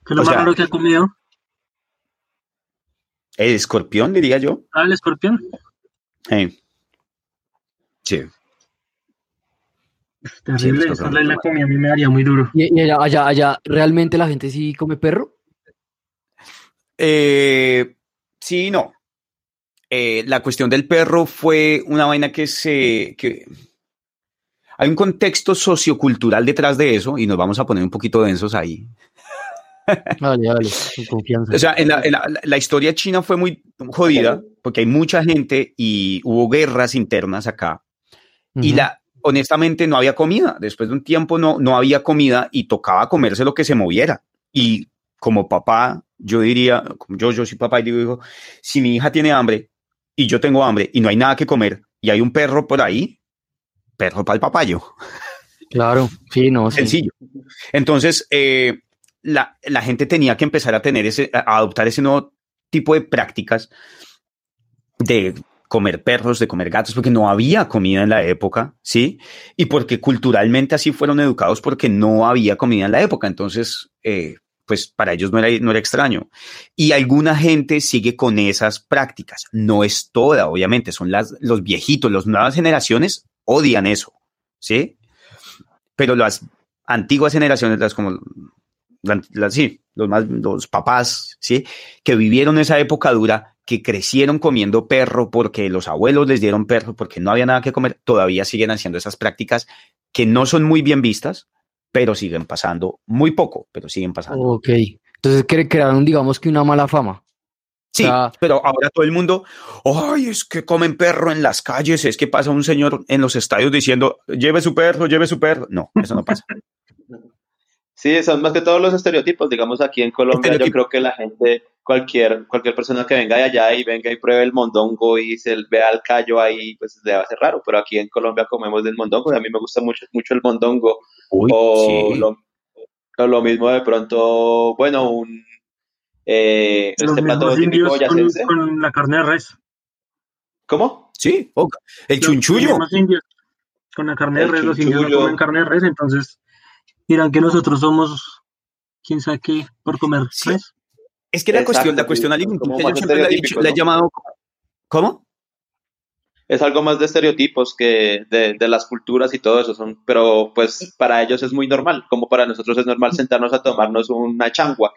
lo O más sea- raro que ha comido? El escorpión, diría yo. Ah, el escorpión. Sí. Terrible. Esa pronto. la, comida a mí me daría muy duro. ¿Y, y allá, allá, allá realmente la gente sí come perro? Eh, sí, y no. Eh, la cuestión del perro fue una vaina que se. Que... Hay un contexto sociocultural detrás de eso y nos vamos a poner un poquito densos ahí. Dale, dale, con confianza. O sea, en la, en la- la historia china fue muy jodida porque hay mucha gente y hubo guerras internas acá y la, honestamente no había comida. Después de un tiempo no, no había comida y tocaba comerse lo que se moviera. Y como papá, yo diría, como yo, yo soy papá y digo, si mi hija tiene hambre y yo tengo hambre y no hay nada que comer y hay un perro por ahí, perro para el papayo. Claro, sí, no, sí. Sencillo. Entonces, eh, la, la gente tenía que empezar a tener ese, a adoptar ese nuevo tipo de prácticas de comer perros, de comer gatos, porque no había comida en la época, ¿sí? Y porque culturalmente así fueron educados porque no había comida en la época. Entonces, eh, pues para ellos no era, no era extraño. Y alguna gente sigue con esas prácticas. No es toda, obviamente, son las, los viejitos, las nuevas generaciones odian eso, ¿sí? Pero las antiguas generaciones, las como la- sí, los más, los papás, sí, que vivieron esa época dura, que crecieron comiendo perro porque los abuelos les dieron perro porque no había nada que comer, todavía siguen haciendo esas prácticas que no son muy bien vistas, pero siguen pasando muy poco, pero siguen pasando. Ok. Entonces cre- crearon, digamos que una mala fama. Sí, O sea- pero ahora todo el mundo, ay, es que comen perro en las calles, es que pasa un señor en los estadios diciendo, lleve su perro, lleve su perro. No, eso no pasa. Sí, son más que todos los estereotipos. Digamos, aquí en Colombia yo creo que la gente, cualquier, cualquier persona que venga de allá y venga y pruebe el mondongo y se vea el callo ahí, pues le va a ser raro. Pero aquí en Colombia comemos del mondongo y a mí me gusta mucho, mucho el mondongo. Uy, o, sí. lo, o lo mismo de pronto, bueno, un eh, Los este plato típico indios con, con la carne de res. ¿Cómo? Sí, oh, el Los chunchullo. indios con la carne de res, los indios no comen carne de res, entonces dirán que nosotros somos, quién sabe qué, por comer Sí. res. Es que la Exacto, cuestión, la cuestión alimenticia yo siempre la he, dicho, la he llamado. ¿Cómo? es algo más de estereotipos que de, de, las culturas y todo eso, son, pero pues para ellos es muy normal, como para nosotros es normal sentarnos a tomarnos una changua.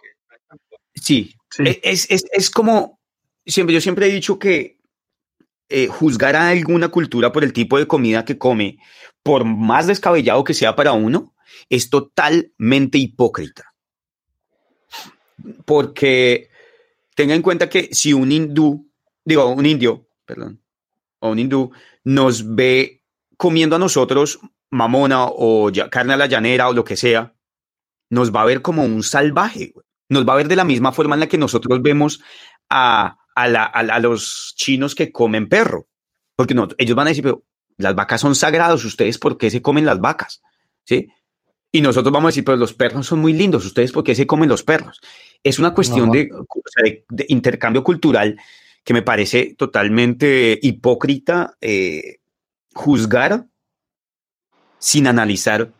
Sí, sí. E, es, es, es, como, siempre, yo siempre he dicho que eh, juzgar a alguna cultura por el tipo de comida que come, por más descabellado que sea para uno, es totalmente hipócrita. Porque tenga en cuenta que si un hindú, digo, un indio, perdón, o un hindú nos ve comiendo a nosotros mamona o carne a la llanera o lo que sea, nos va a ver como un salvaje. Nos va a ver de la misma forma en la que nosotros vemos a, a, la, a los chinos que comen perro. Porque no, ellos van a decir, pero las vacas son sagrados, ¿ustedes por qué se comen las vacas? ¿Sí? Y nosotros vamos a decir, pero los perros son muy lindos, ¿ustedes por qué se comen los perros? Es una cuestión de, de, de, intercambio cultural que me parece totalmente hipócrita eh, juzgar sin analizar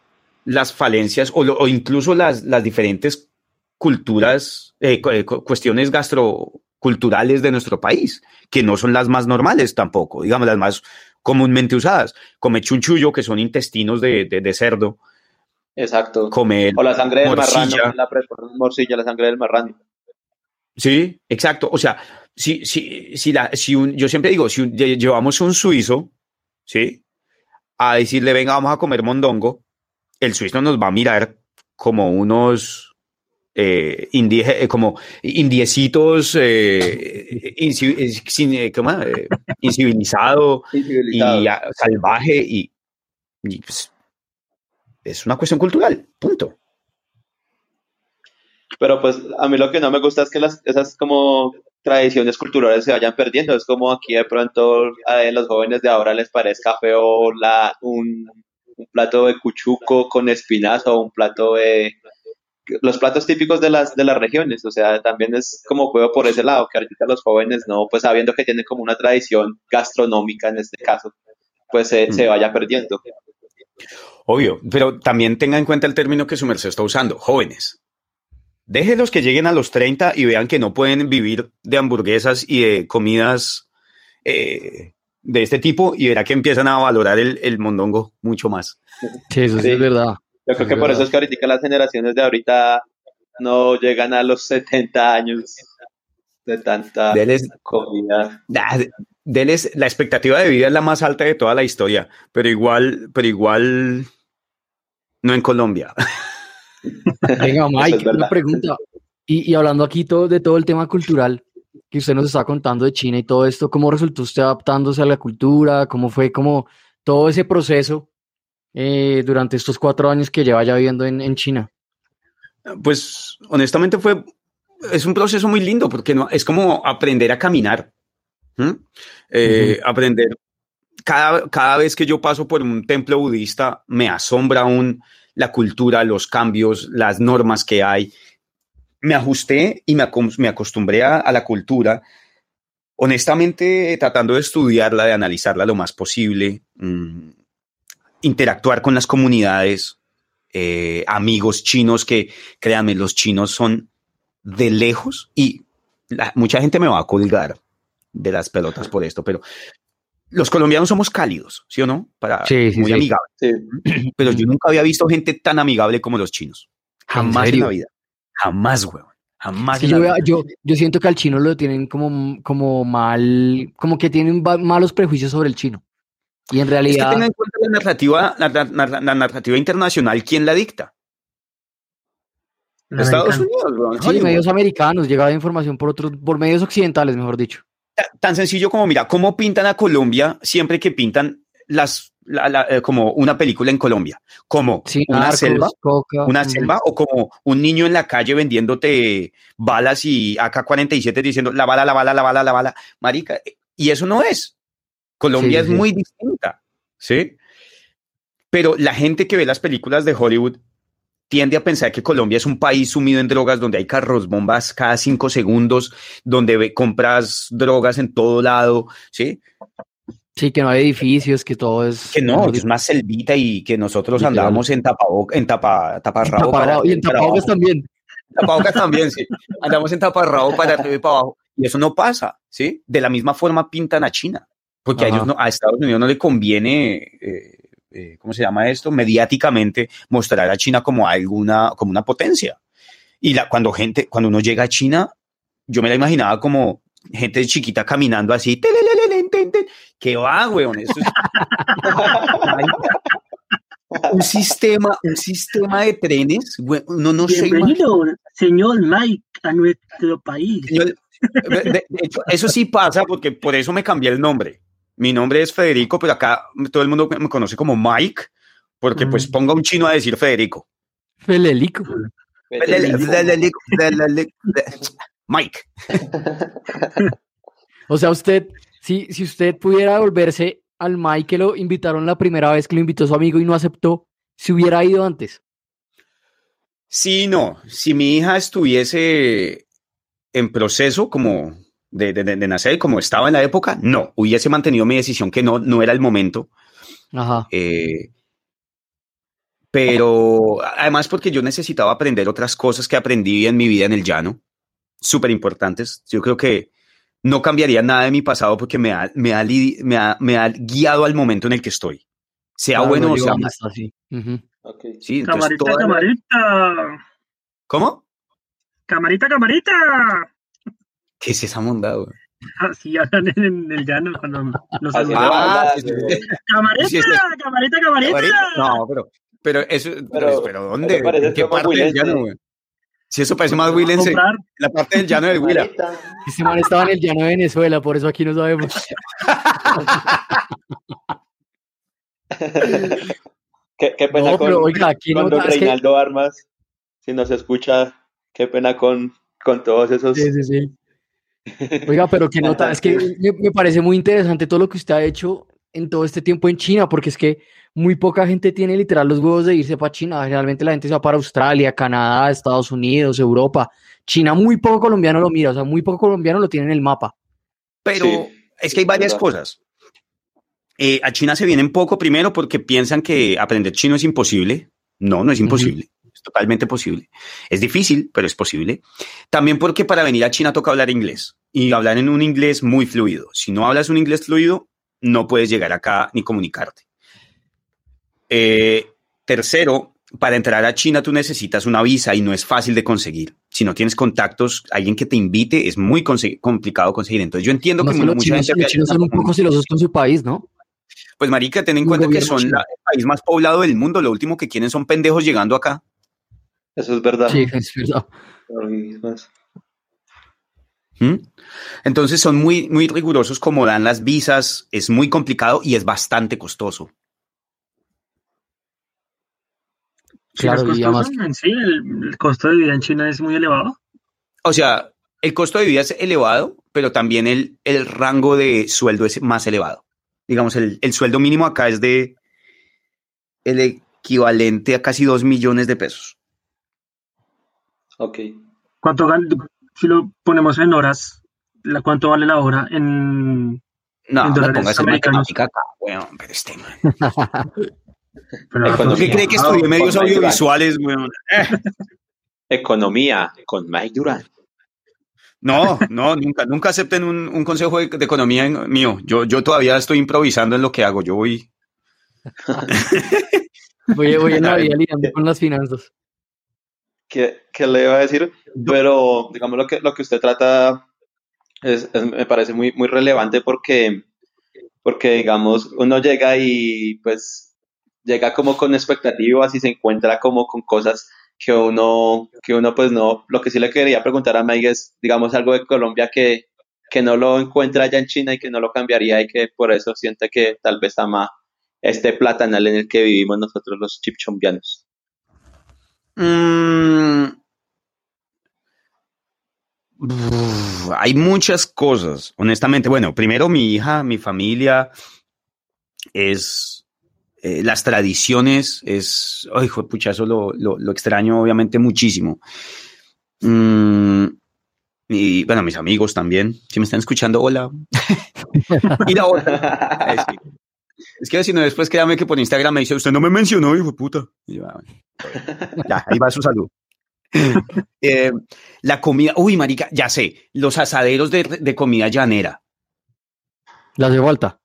las falencias o, incluso las, las, diferentes culturas, eh, cuestiones gastroculturales de nuestro país, que no son las más normales tampoco, digamos, las más comúnmente usadas. Come chunchullo, que son intestinos de, de, de cerdo. Exacto. O la sangre del morcilla. marrano, la morcilla, la sangre del marrano. Sí, exacto. O sea, si, si, si, la, si un, yo siempre digo, si un, llevamos un suizo, ¿sí? A decirle, venga, vamos a comer mondongo, el suizo nos va a mirar como unos eh, indie, eh, como indiecitos eh, inci, sin, ¿cómo? incivilizado, incivilizado, y salvaje y, y pues, es una cuestión cultural, punto. Pero pues a mí lo que no me gusta es que las, esas como tradiciones culturales se vayan perdiendo. Es como aquí de pronto a los jóvenes de ahora les parezca feo la, un, un plato de cuchuco con espinazo un plato de los platos típicos de las de las regiones, o sea, también es como juego por ese lado, que ahorita los jóvenes no, pues sabiendo que tienen como una tradición gastronómica en este caso, pues se, mm. se vaya perdiendo. Obvio, pero también tenga en cuenta el término que su merced está usando, jóvenes. Déjelos que lleguen a los 30 y vean que no pueden vivir de hamburguesas y de comidas eh, de este tipo y verá que empiezan a valorar el, el mondongo mucho más. Sí, eso sí, sí es verdad. Yo creo es que verdad. por eso es que ahorita las generaciones de ahorita no llegan a los 70 años de tanta deles, comida. Deles, la expectativa de vida es la más alta de toda la historia, pero igual, pero igual no en Colombia. Venga, Mike, una pregunta. Y, y, hablando aquí todo, de todo el tema cultural que usted nos está contando de China y todo esto, ¿cómo resultó usted adaptándose a la cultura? ¿Cómo fue como todo ese proceso eh, durante estos cuatro años que lleva ya viviendo en, en, China? Pues honestamente fue, es un proceso muy lindo porque no, es como aprender a caminar. ¿Mm? Eh, uh -huh. Aprender, cada, cada vez que yo paso por un templo budista me asombra aún la cultura, los cambios, las normas que hay. Me ajusté y me, me acostumbré a, a, la cultura, honestamente tratando de estudiarla, de analizarla lo más posible, mmm, interactuar con las comunidades, eh, amigos chinos que, créanme, los chinos son de lejos y la, mucha gente me va a colgar de las pelotas por esto, pero los colombianos somos cálidos, ¿sí o no? Para, sí, sí, muy sí. amigables. Sí. Pero yo nunca había visto gente tan amigable como los chinos. Jamás ¿En, en la vida. Jamás, weón. Jamás. Sí, yo, yo, yo, siento que al chino lo tienen como, como mal, como que tienen malos prejuicios sobre el chino. Y en realidad. Es que tengan en cuenta la narrativa, la, la, la narrativa internacional, ¿quién la dicta? Estados Unidos, weón. Sí, medios americanos, llegaba información por otros, por medios occidentales, mejor dicho. Tan sencillo como, mira, cómo pintan a Colombia siempre que pintan las, la, la, eh, como una película en Colombia, como sí, una selva, coca, una selva o como un niño en la calle vendiéndote balas y AK-47 diciendo la bala, la bala, la bala, la bala, marica, y eso no es. Colombia sí, es muy distinta, ¿sí? Pero la gente que ve las películas de Hollywood tiende a pensar que Colombia es un país sumido en drogas donde hay carros bombas cada cinco segundos, donde compras drogas en todo lado, ¿sí? Sí, que no hay edificios, que todo es... Que no, es una selvita y que nosotros andábamos en tapabocas, en tapa, taparrabo. Tapa, y en tapabocas también. Tapabocas también, sí. Andamos en taparrabo para arriba y para abajo. Y eso no pasa, ¿sí? De la misma forma pintan a China. porque a Ajá. ellos no, a Estados Unidos no le conviene, eh, eh, ¿cómo se llama esto? Mediáticamente mostrar a China como alguna, como una potencia. Y la, cuando gente, cuando uno llega a China, yo me la imaginaba como gente chiquita caminando así. ¿qué va, weón? Eso es- un sistema, un sistema de trenes, no se imagina. Bienvenido, señor Mike, a nuestro país. Señor, de- de- de hecho, eso sí pasa porque por eso me cambié el nombre. Mi nombre es Federico, pero acá todo el mundo me conoce como Mike, porque pues Mm. ponga un chino a decir Federico. Felelico. Mike. O sea, usted, si, si usted pudiera volverse al Mike que lo invitaron la primera vez que lo invitó su amigo y no aceptó, si hubiera ido antes. Sí, no. Si mi hija estuviese en proceso como de, de- de- de nacer, como estaba en la época, no. Hubiese mantenido mi decisión que no, no era el momento. Ajá. Eh, pero además porque yo necesitaba aprender otras cosas que aprendí en mi vida en el llano, súper importantes. Yo creo que no cambiaría nada de mi pasado porque me ha, me ha, me ha- me ha guiado al momento en el que estoy. Sea Claro, bueno o sea malo. está, sí. Ujú. Ok. Sí, Camarita, toda la- camarita. ¿Cómo? Camarita, camarita. ¿Qué es esa mondad? güey? Así hablan en el llano cuando los Ah, habla, sí, sí, güey. sí. Es- camarita, camarita. No, pero, pero eso, pero, Pero- ¿dónde? ¿En qué parte del llano, güey? Si eso parece más a huilense, comprar. la parte del llano del Huila. Este man estaba en el llano de Venezuela, por eso aquí no sabemos. qué, qué pena No, con, oiga, aquí con no don es que- Reinaldo Armas. Si nos escucha, qué pena con, con todos esos. Sí, sí, sí. Oiga, pero que nota, es que me, me parece muy interesante todo lo que usted ha hecho en todo este tiempo en China, porque es que muy poca gente tiene literal los huevos de irse para China. Generalmente la gente se va para Australia, Canadá, Estados Unidos, Europa. China muy poco colombiano lo mira, o sea, muy poco colombiano lo tiene en el mapa. Pero Sí, es que hay varias verdad. cosas. Eh, a China se vienen poco primero porque piensan que aprender chino es imposible. No, no es imposible. Totalmente posible. Es difícil, pero es posible. También porque para venir a China toca hablar inglés y hablar en un inglés muy fluido. Si no hablas un inglés fluido, no puedes llegar acá ni comunicarte. Eh, tercero, para entrar a China tú necesitas una visa y no es fácil de conseguir. Si no tienes contactos, alguien que te invite, es muy complicado conseguir. Entonces yo entiendo que los mucha chinos, gente... los chinos son un poco celosos con su país, ¿no? Pues marica, ten en cuenta que son la- el país más poblado del mundo. Lo último que quieren son pendejos llegando acá. Eso es verdad. Sí, es verdad. Más. ¿Mm? Entonces son muy, muy rigurosos como dan las visas. Es muy complicado y es bastante costoso. Claro, es y costoso además- en sí, el, el costo de vida en China es muy elevado. O sea, el costo de vida es elevado, pero también el, el rango de sueldo es más elevado. Digamos, el, el sueldo mínimo acá es de el equivalente a casi dos millones de pesos. Ok. ¿Cuánto gan- si lo ponemos en horas, la, cuánto vale la hora en No, En me dólares pongas en americanos. weón, pero este man. pero Economía. ¿Qué cree que estudié medios audiovisuales, weón? Eh. Economía con Mike Durán. No, no, nunca, nunca acepten un, un consejo de, de economía en- mío. Yo, yo todavía estoy improvisando en lo que hago. Yo voy. Voy, voy en la vida lidiando con las finanzas. ¿Qué, qué le iba a decir? Pero, digamos, lo que, lo que usted trata es, es- me parece muy, muy relevante porque, porque, digamos, uno llega y pues llega como con expectativas y se encuentra como con cosas que uno, que uno pues no, lo que sí le quería preguntar a Mike es, digamos, algo de Colombia que, que no lo encuentra allá en China y que no lo cambiaría y que por eso siente que tal vez ama este platanal en el que vivimos nosotros los chipchombianos. Mm. Uf, hay muchas cosas, honestamente. Bueno, primero mi hija, mi familia, es eh, las tradiciones, es, ay, de pucha, eso lo, lo- lo extraño obviamente muchísimo. Mm, y bueno, mis amigos también, si me están escuchando, hola. y la otra, es que, si no, después créame que por Instagram me dice, usted no me mencionó, hijo de puta. Y yo, "Ah, bueno". Ya, ahí va su salud. Eh, la comida, uy, marica, ya sé, los asaderos de, de comida llanera. La de vuelta.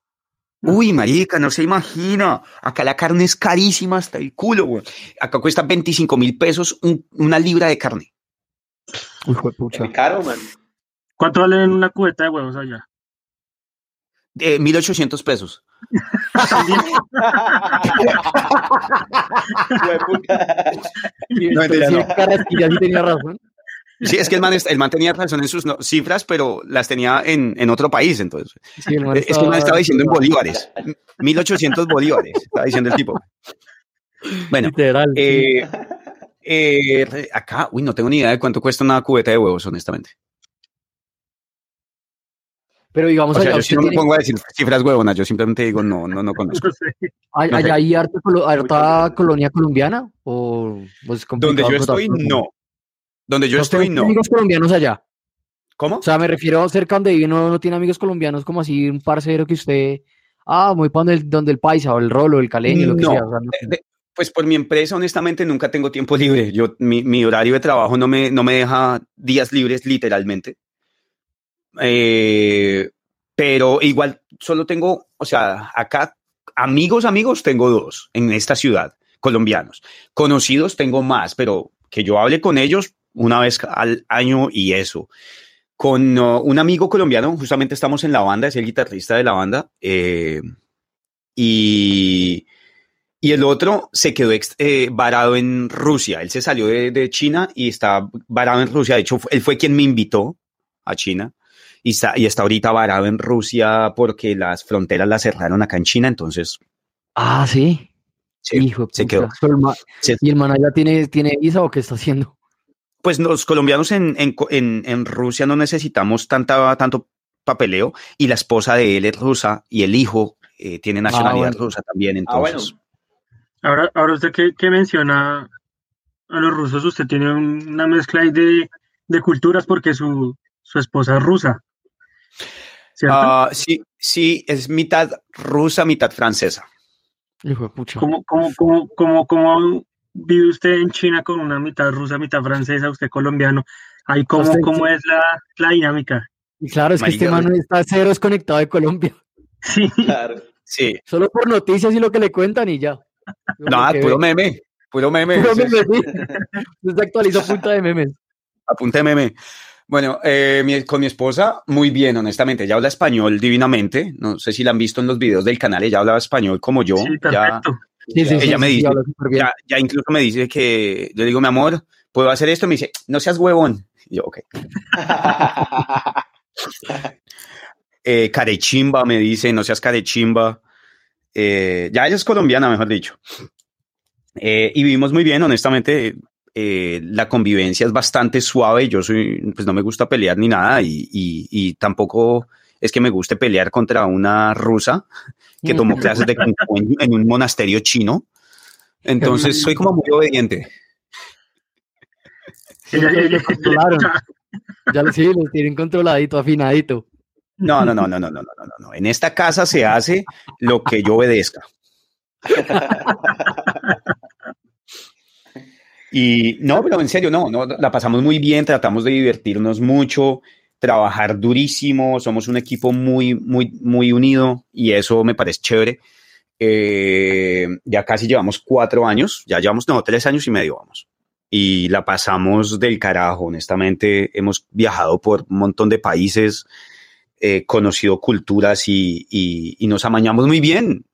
Uy, marica, no se imagina. Acá la carne es carísima hasta el culo, güey. Acá cuesta 25 mil pesos un- una libra de carne. Uy, fue pucha. Muy caro, man. ¿Cuánto vale una cubeta de huevos allá? De 1800 pesos. No, mentira, Sí, no. Carrasquilla sí tenía razón. Sí, es que el man, el man tenía razón en sus cifras, pero las tenía en, en otro país, entonces. Sí, Es que el man estaba diciendo en bolívares. 1800 bolívares, estaba diciendo el tipo. Bueno, Literal. sí. eh, eh, acá, uy, no tengo ni idea de cuánto cuesta una cubeta de huevos, honestamente. Pero digamos, O sea, allá, yo usted no me tiene- pongo a decir cifras huevonas, yo simplemente digo, no, no, no conozco. No sé. ¿hay- no sé. allá hay harta, colo- harta colonia colombiana? ¿O pues, es Donde yo estoy, no. Donde yo ¿No estoy, tiene no. amigos colombianos allá? ¿Cómo? O sea, me refiero cerca donde vive, no, no tiene amigos colombianos como así, un parcero que usted, ah, muy para donde el, donde el paisa o el rolo, el caleño, lo que No, sea. o sea, no- de- de- pues por mi empresa, honestamente, nunca tengo tiempo libre. Yo, mi, mi horario de trabajo no me, no me deja días libres, literalmente. Eh, pero igual, solo tengo, o sea, acá, amigos, amigos, tengo dos en esta ciudad, colombianos. Conocidos tengo más, pero que yo hable con ellos una vez al año y eso. Con un amigo colombiano, justamente estamos en la banda, es el guitarrista de la banda. eh, y, y el otro se quedó eh, varado en Rusia. Él se salió de, China y está varado en Rusia. De hecho, él fue quien me invitó a China y está, y está ahorita varado en Rusia porque las fronteras las cerraron acá en China. Entonces, Ah, sí. sí, Hijo se quedó. ¿Y el man allá tiene, tiene visa o qué está haciendo? Pues los colombianos en, en, en, en Rusia no necesitamos tanta, tanto papeleo y la esposa de él es rusa y el hijo eh, tiene nacionalidad bueno. rusa también. Ah, bueno. Entonces, Ahora, ahora usted que, que menciona a los rusos, usted tiene un- una mezcla ahí de, de culturas porque su, su esposa es rusa. ¿Cierto? ah, sí, sí, es mitad rusa, mitad francesa. Hijo de pucha. ¿Cómo, cómo, cómo, cómo, cómo vive usted en China con una mitad rusa, mitad francesa, usted colombiano? Ahí cómo, Usted- cómo es la, la dinámica. Y claro, es que este Marica, man está cero desconectado de Colombia. Sí, Claro. Sí, Solo por noticias y lo que le cuentan y ya. no, puro ve. meme, puro meme. Puro meme, sí. Usted actualiza a punta de memes. Apunte meme. Bueno, eh, mi- con mi esposa, muy bien, honestamente. Ella habla español divinamente. No sé si la han visto en los videos del canal. Ella hablaba español como yo. sí, ya, perfecto. Sí, sí, Ella sí, me dice- habla ya, ya incluso me dice que yo le digo, mi amor, ¿puedo hacer esto? Me dice, no seas huevón. Y yo, ok. Eh, carechimba, me dice, no seas carechimba. Eh, ya ella es colombiana, mejor dicho. Eh, y vivimos muy bien, honestamente. Eh, la convivencia es bastante suave. Yo soy, pues no me gusta pelear ni nada y, y- y tampoco es que me guste pelear contra una rusa que tomó clases de kung fu en, en un monasterio chino. Entonces soy como muy obediente. Ella- ella- ella- controlaron. Ya lo sí, lo tienen controladito, afinadito. No, no, no, no, no, no, no, no, no. En esta casa se hace lo que yo obedezca. Y no, pero en serio, no, no, la pasamos muy bien, tratamos de divertirnos mucho, trabajar durísimo, somos un equipo muy, muy, muy unido y eso me parece chévere. Eh, ya casi llevamos cuatro años, ya llevamos, no, tres años y medio vamos. Y la pasamos del carajo, honestamente. Hemos viajado por un montón de países, eh, conocido culturas y, nos amañamos muy bien.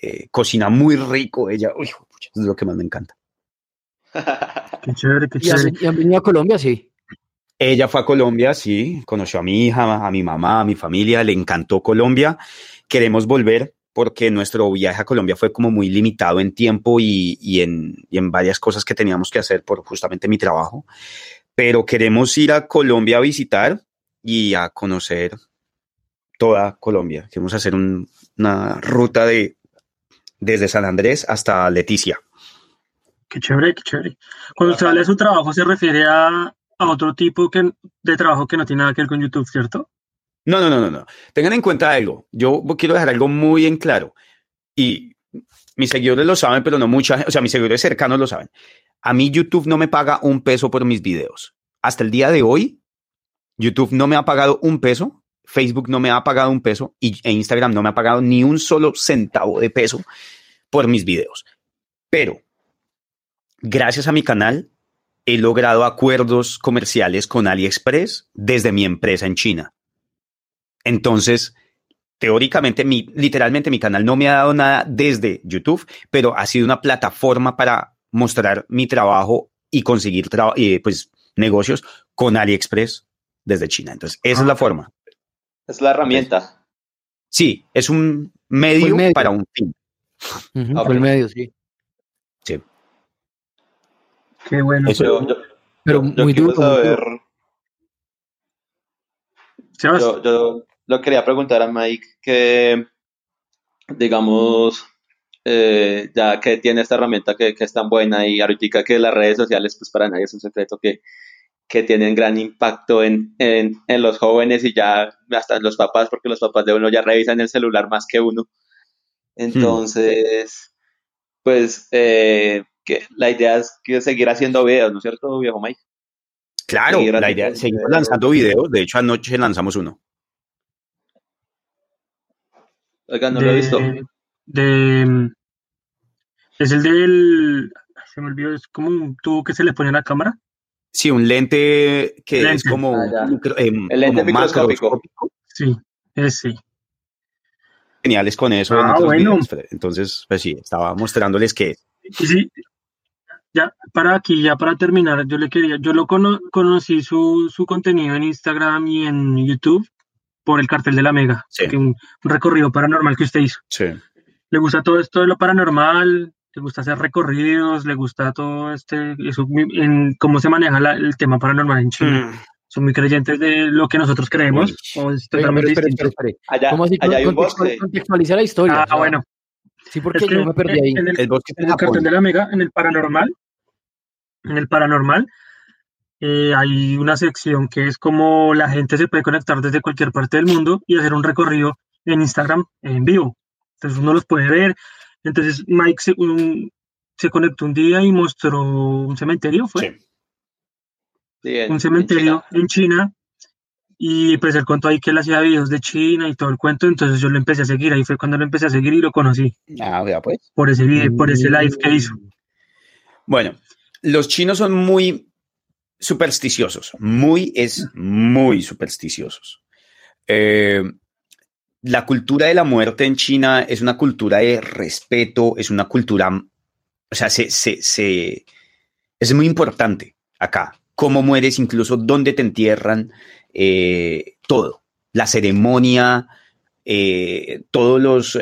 Eh, cocina muy rico ella. Uy, es lo que más me encanta. Qué chévere, qué ¿Y han, chévere. y han venido a Colombia? Sí. Ella fue a Colombia, sí, conoció a mi hija, a mi mamá, a mi familia, le encantó Colombia. Queremos volver porque nuestro viaje a Colombia fue como muy limitado en tiempo y, y en, y en varias cosas que teníamos que hacer por justamente mi trabajo. Pero queremos ir a Colombia a visitar y a conocer toda Colombia. Queremos hacer un- una ruta de desde San Andrés hasta Leticia. Qué chévere, qué chévere. Cuando usted habla de su trabajo, se refiere a, a otro tipo que, de trabajo que no tiene nada que ver con YouTube, ¿cierto? No, no, no, no, no. Tengan en cuenta algo. Yo quiero dejar algo muy en claro. Y mis seguidores lo saben, pero no mucha gente, o sea, mis seguidores cercanos lo saben. A mí YouTube no me paga un peso por mis videos. Hasta el día de hoy, YouTube no me ha pagado un peso Facebook no me ha pagado un peso y, e Instagram no me ha pagado ni un solo centavo de peso por mis videos. Pero gracias a mi canal he logrado acuerdos comerciales con AliExpress desde mi empresa en China. Entonces, teóricamente, mi, literalmente mi canal no me ha dado nada desde YouTube, pero ha sido una plataforma para mostrar mi trabajo y conseguir eh, pues, negocios con AliExpress desde China. Entonces, esa es la forma. Es la herramienta. Sí, es un medio, para un fin. el medio. Sí. Qué bueno. pero muy duro. Yo, yo, lo quería preguntar a Mike que, digamos, eh, ya que tiene esta herramienta que, que, es tan buena y ahorita que las redes sociales, pues para nadie es un secreto que, que tienen gran impacto en, en, en, los jóvenes y ya hasta en los papás, porque los papás de uno ya revisan el celular más que uno. Entonces, pues eh, que la idea es que seguir haciendo videos, ¿no es cierto, viejo Mike? Claro, la idea es seguir lanzando videos. De hecho, anoche lanzamos uno. Oiga, no lo he visto. De, es el del. Se me olvidó, es como un tubo que se le pone a la cámara. Sí, un lente que es como. Ah, eh, el lente microscópico. Sí, ese. Geniales con eso. Ah, bueno. Entonces, pues sí, estaba mostrándoles que. Sí, ya para aquí, ya para terminar, yo le quería, yo lo conocí su, su contenido en Instagram y en YouTube por el cartel de la Mega, un, recorrido paranormal que usted hizo. Sí. ¿Le gusta todo esto de lo paranormal? ¿Le gusta hacer recorridos? ¿Le gusta todo este, eso, en cómo se maneja el tema paranormal en China? Mm. ¿Son muy creyentes de lo que nosotros creemos? ¿O es totalmente distinto? Allá, ¿Cómo así allá hay un bosque. Contextualiza la historia. Ah, bueno. Sí, porque yo me perdí ahí. En el, en el cartel de la Mega, en el paranormal, en el paranormal, eh, hay una sección que es como la gente se puede conectar desde cualquier parte del mundo y hacer un recorrido en Instagram en vivo. Entonces uno los puede ver. Entonces Mike se, se conectó un día y mostró un cementerio, ¿fue? Sí. un cementerio en China. Y pues él contó ahí que él hacía videos de China y todo el cuento, entonces yo lo empecé a seguir, ahí fue cuando lo empecé a seguir y lo conocí. Ah, vea pues. Por ese video, por ese live que hizo. Bueno, los chinos son muy supersticiosos, muy, es muy supersticiosos. Eh, la cultura de la muerte en China es una cultura de respeto, es una cultura, o sea, se, se, es muy importante acá, cómo mueres, incluso dónde te entierran, eh, todo, la ceremonia, eh, todos los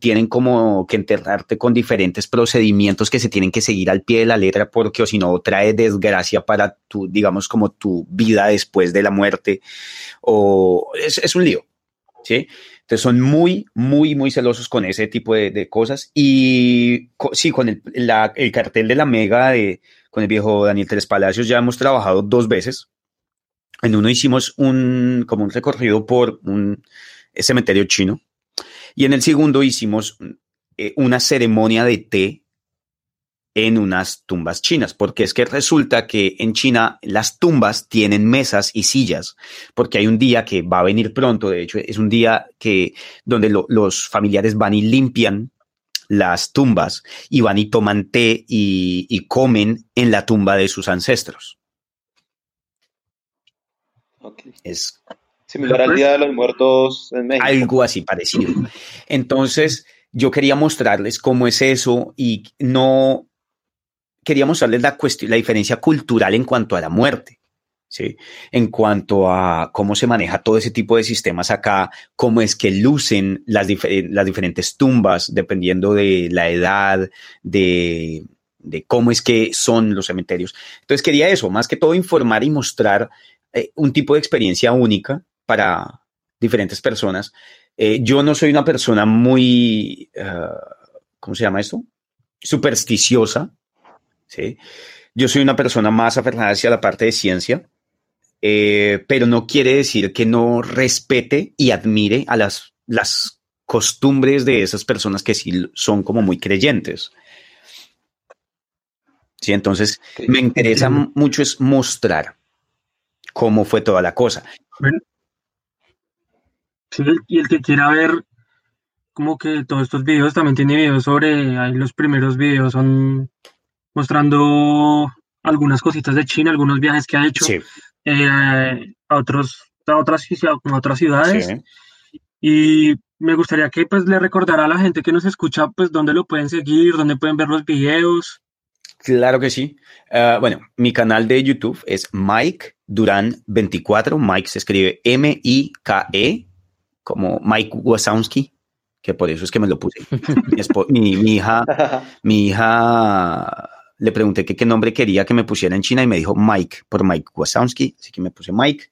tienen como que enterrarte con diferentes procedimientos que se tienen que seguir al pie de la letra porque o si no trae desgracia para tu, digamos, como tu vida después de la muerte o es, un lío, ¿sí? Entonces son muy, muy, muy celosos con ese tipo de, cosas y sí, con el, el, cartel de la Mega de, con el viejo Daniel Tres Palacios ya hemos trabajado dos veces. En uno hicimos un, como un recorrido por un cementerio chino. Y en el segundo hicimos eh, una ceremonia de té en unas tumbas chinas, porque es que resulta que en China las tumbas tienen mesas y sillas, porque hay un día que va a venir pronto, de hecho es un día que donde los familiares van y limpian las tumbas y van y toman té y, y comen en la tumba de sus ancestros. Okay. Es Similar al Día de los Muertos en México. Algo así parecido. Entonces, yo quería mostrarles cómo es eso y no quería mostrarles la cuestión, la diferencia cultural en cuanto a la muerte. ¿Sí? En cuanto a cómo se maneja todo ese tipo de sistemas acá, cómo es que lucen las, las diferentes tumbas, dependiendo de la edad, de, de, cómo es que son los cementerios. Entonces quería eso, más que todo informar y mostrar eh, un tipo de experiencia única para diferentes personas. Eh, yo no soy una persona muy, eh, ¿cómo se llama esto? Supersticiosa, ¿sí? Yo soy una persona más aferrada hacia la parte de ciencia, eh, pero no quiere decir que no respete y admire a las, las costumbres de esas personas que sí son como muy creyentes. Sí, entonces me interesa mucho es mostrar cómo fue toda la cosa. Sí, y el que quiera ver como que todos estos videos también tiene videos sobre, ahí los primeros videos son mostrando algunas cositas de China, algunos viajes que ha hecho Sí, eh, a otros, a otras, ciudad- a otras ciudades. sí. Y me gustaría que pues le recordara a la gente que nos escucha pues dónde lo pueden seguir, dónde pueden ver los videos. Claro que sí. Ah, bueno, mi canal de YouTube es Mike Durán 24. Mike se escribe M-I-K-E, como Mike Wazowski, que por eso es que me lo puse. mi, mi- mi hija, mi hija le pregunté que qué nombre quería que me pusiera en China y me dijo Mike por Mike Wazowski, así que me puse Mike.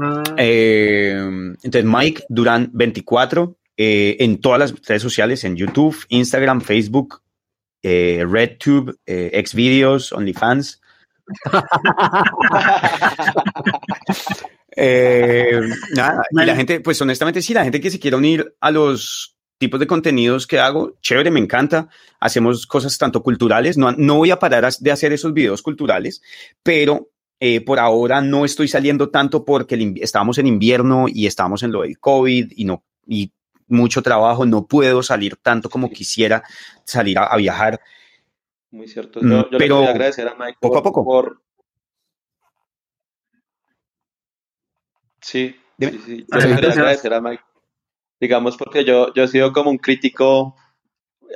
Ah, Eh, entonces, Mike Durán 24 eh, en todas las redes sociales, en YouTube, Instagram, Facebook, eh, RedTube, eh, Xvideos, OnlyFans. Eh, nada, y la gente, pues honestamente, sí, la gente que se quiera unir a los tipos de contenidos que hago, chévere, me encanta. Hacemos cosas tanto culturales, no, no voy a parar de hacer esos videos culturales, pero eh, por ahora no estoy saliendo tanto porque el estábamos en invierno y estábamos en lo del COVID y no, y mucho trabajo, no puedo salir tanto como quisiera salir a, a viajar. Muy cierto. Yo, yo le pero quería agradecer a Mike poco por, a poco. por- Sí, Dime. sí, sí. Yo Ah, le gracias. agradecer a Mike. Digamos, porque yo, yo he sido como un crítico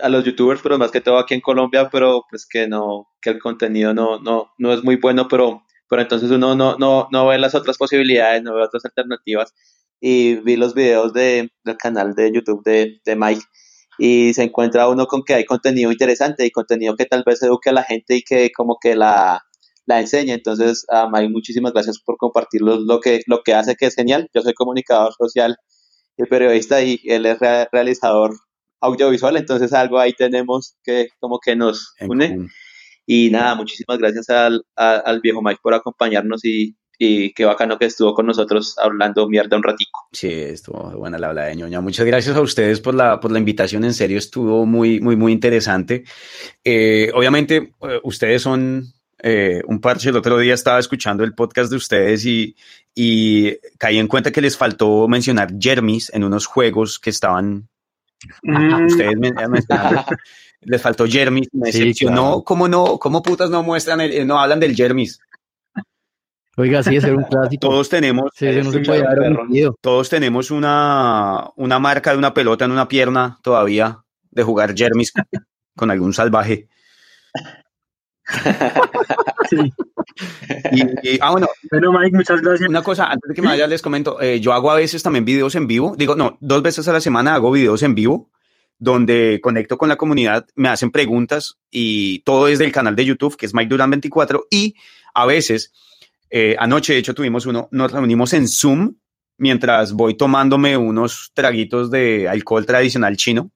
a los youtubers, pero más que todo aquí en Colombia, pero pues que no, que el contenido no, no, no es muy bueno, pero, pero entonces uno no, no, no ve las otras posibilidades, no ve otras alternativas. Y vi los videos de, del canal de YouTube de, de Mike y se encuentra uno con que hay contenido interesante y contenido que tal vez eduque a la gente y que como que la, la enseñe. Entonces, Mike, muchísimas gracias por compartir lo, que, lo que hace, que es genial. Yo soy comunicador social y periodista y él es rea- realizador audiovisual, entonces algo ahí tenemos que como que nos une. Y nada, muchísimas gracias al, a- al viejo Mike por acompañarnos y, y qué bacano que estuvo con nosotros hablando mierda un ratico. Sí, estuvo buena la habla de ñoña. Muchas gracias a ustedes por la, por la invitación. En serio, estuvo muy, muy, muy interesante. Eh, obviamente, eh, ustedes son eh, un parche. El otro día estaba escuchando el podcast de ustedes y, y caí en cuenta que les faltó mencionar Jermis en unos juegos que estaban mm, ustedes men- mencionaron. Les faltó Jermis, me Sí, decepcionó. claro. ¿Cómo no? ¿Cómo putas no muestran, el- no hablan del Jermis? Oiga, sí, era un clásico. Todos tenemos, Sí, no se puede todos tenemos una, una marca de una pelota en una pierna todavía de jugar Jermis con algún salvaje. Sí. Y, y- ah, bueno, Bueno, Mike, muchas gracias. una cosa, antes de que me vaya, les comento, eh, yo hago a veces también videos en vivo, digo, no, dos veces a la semana hago videos en vivo, donde conecto con la comunidad, me hacen preguntas y todo es del canal de YouTube, que es Mike Durán 24, y a veces, eh, anoche de hecho tuvimos uno, nos reunimos en Zoom mientras voy tomándome unos traguitos de alcohol tradicional chino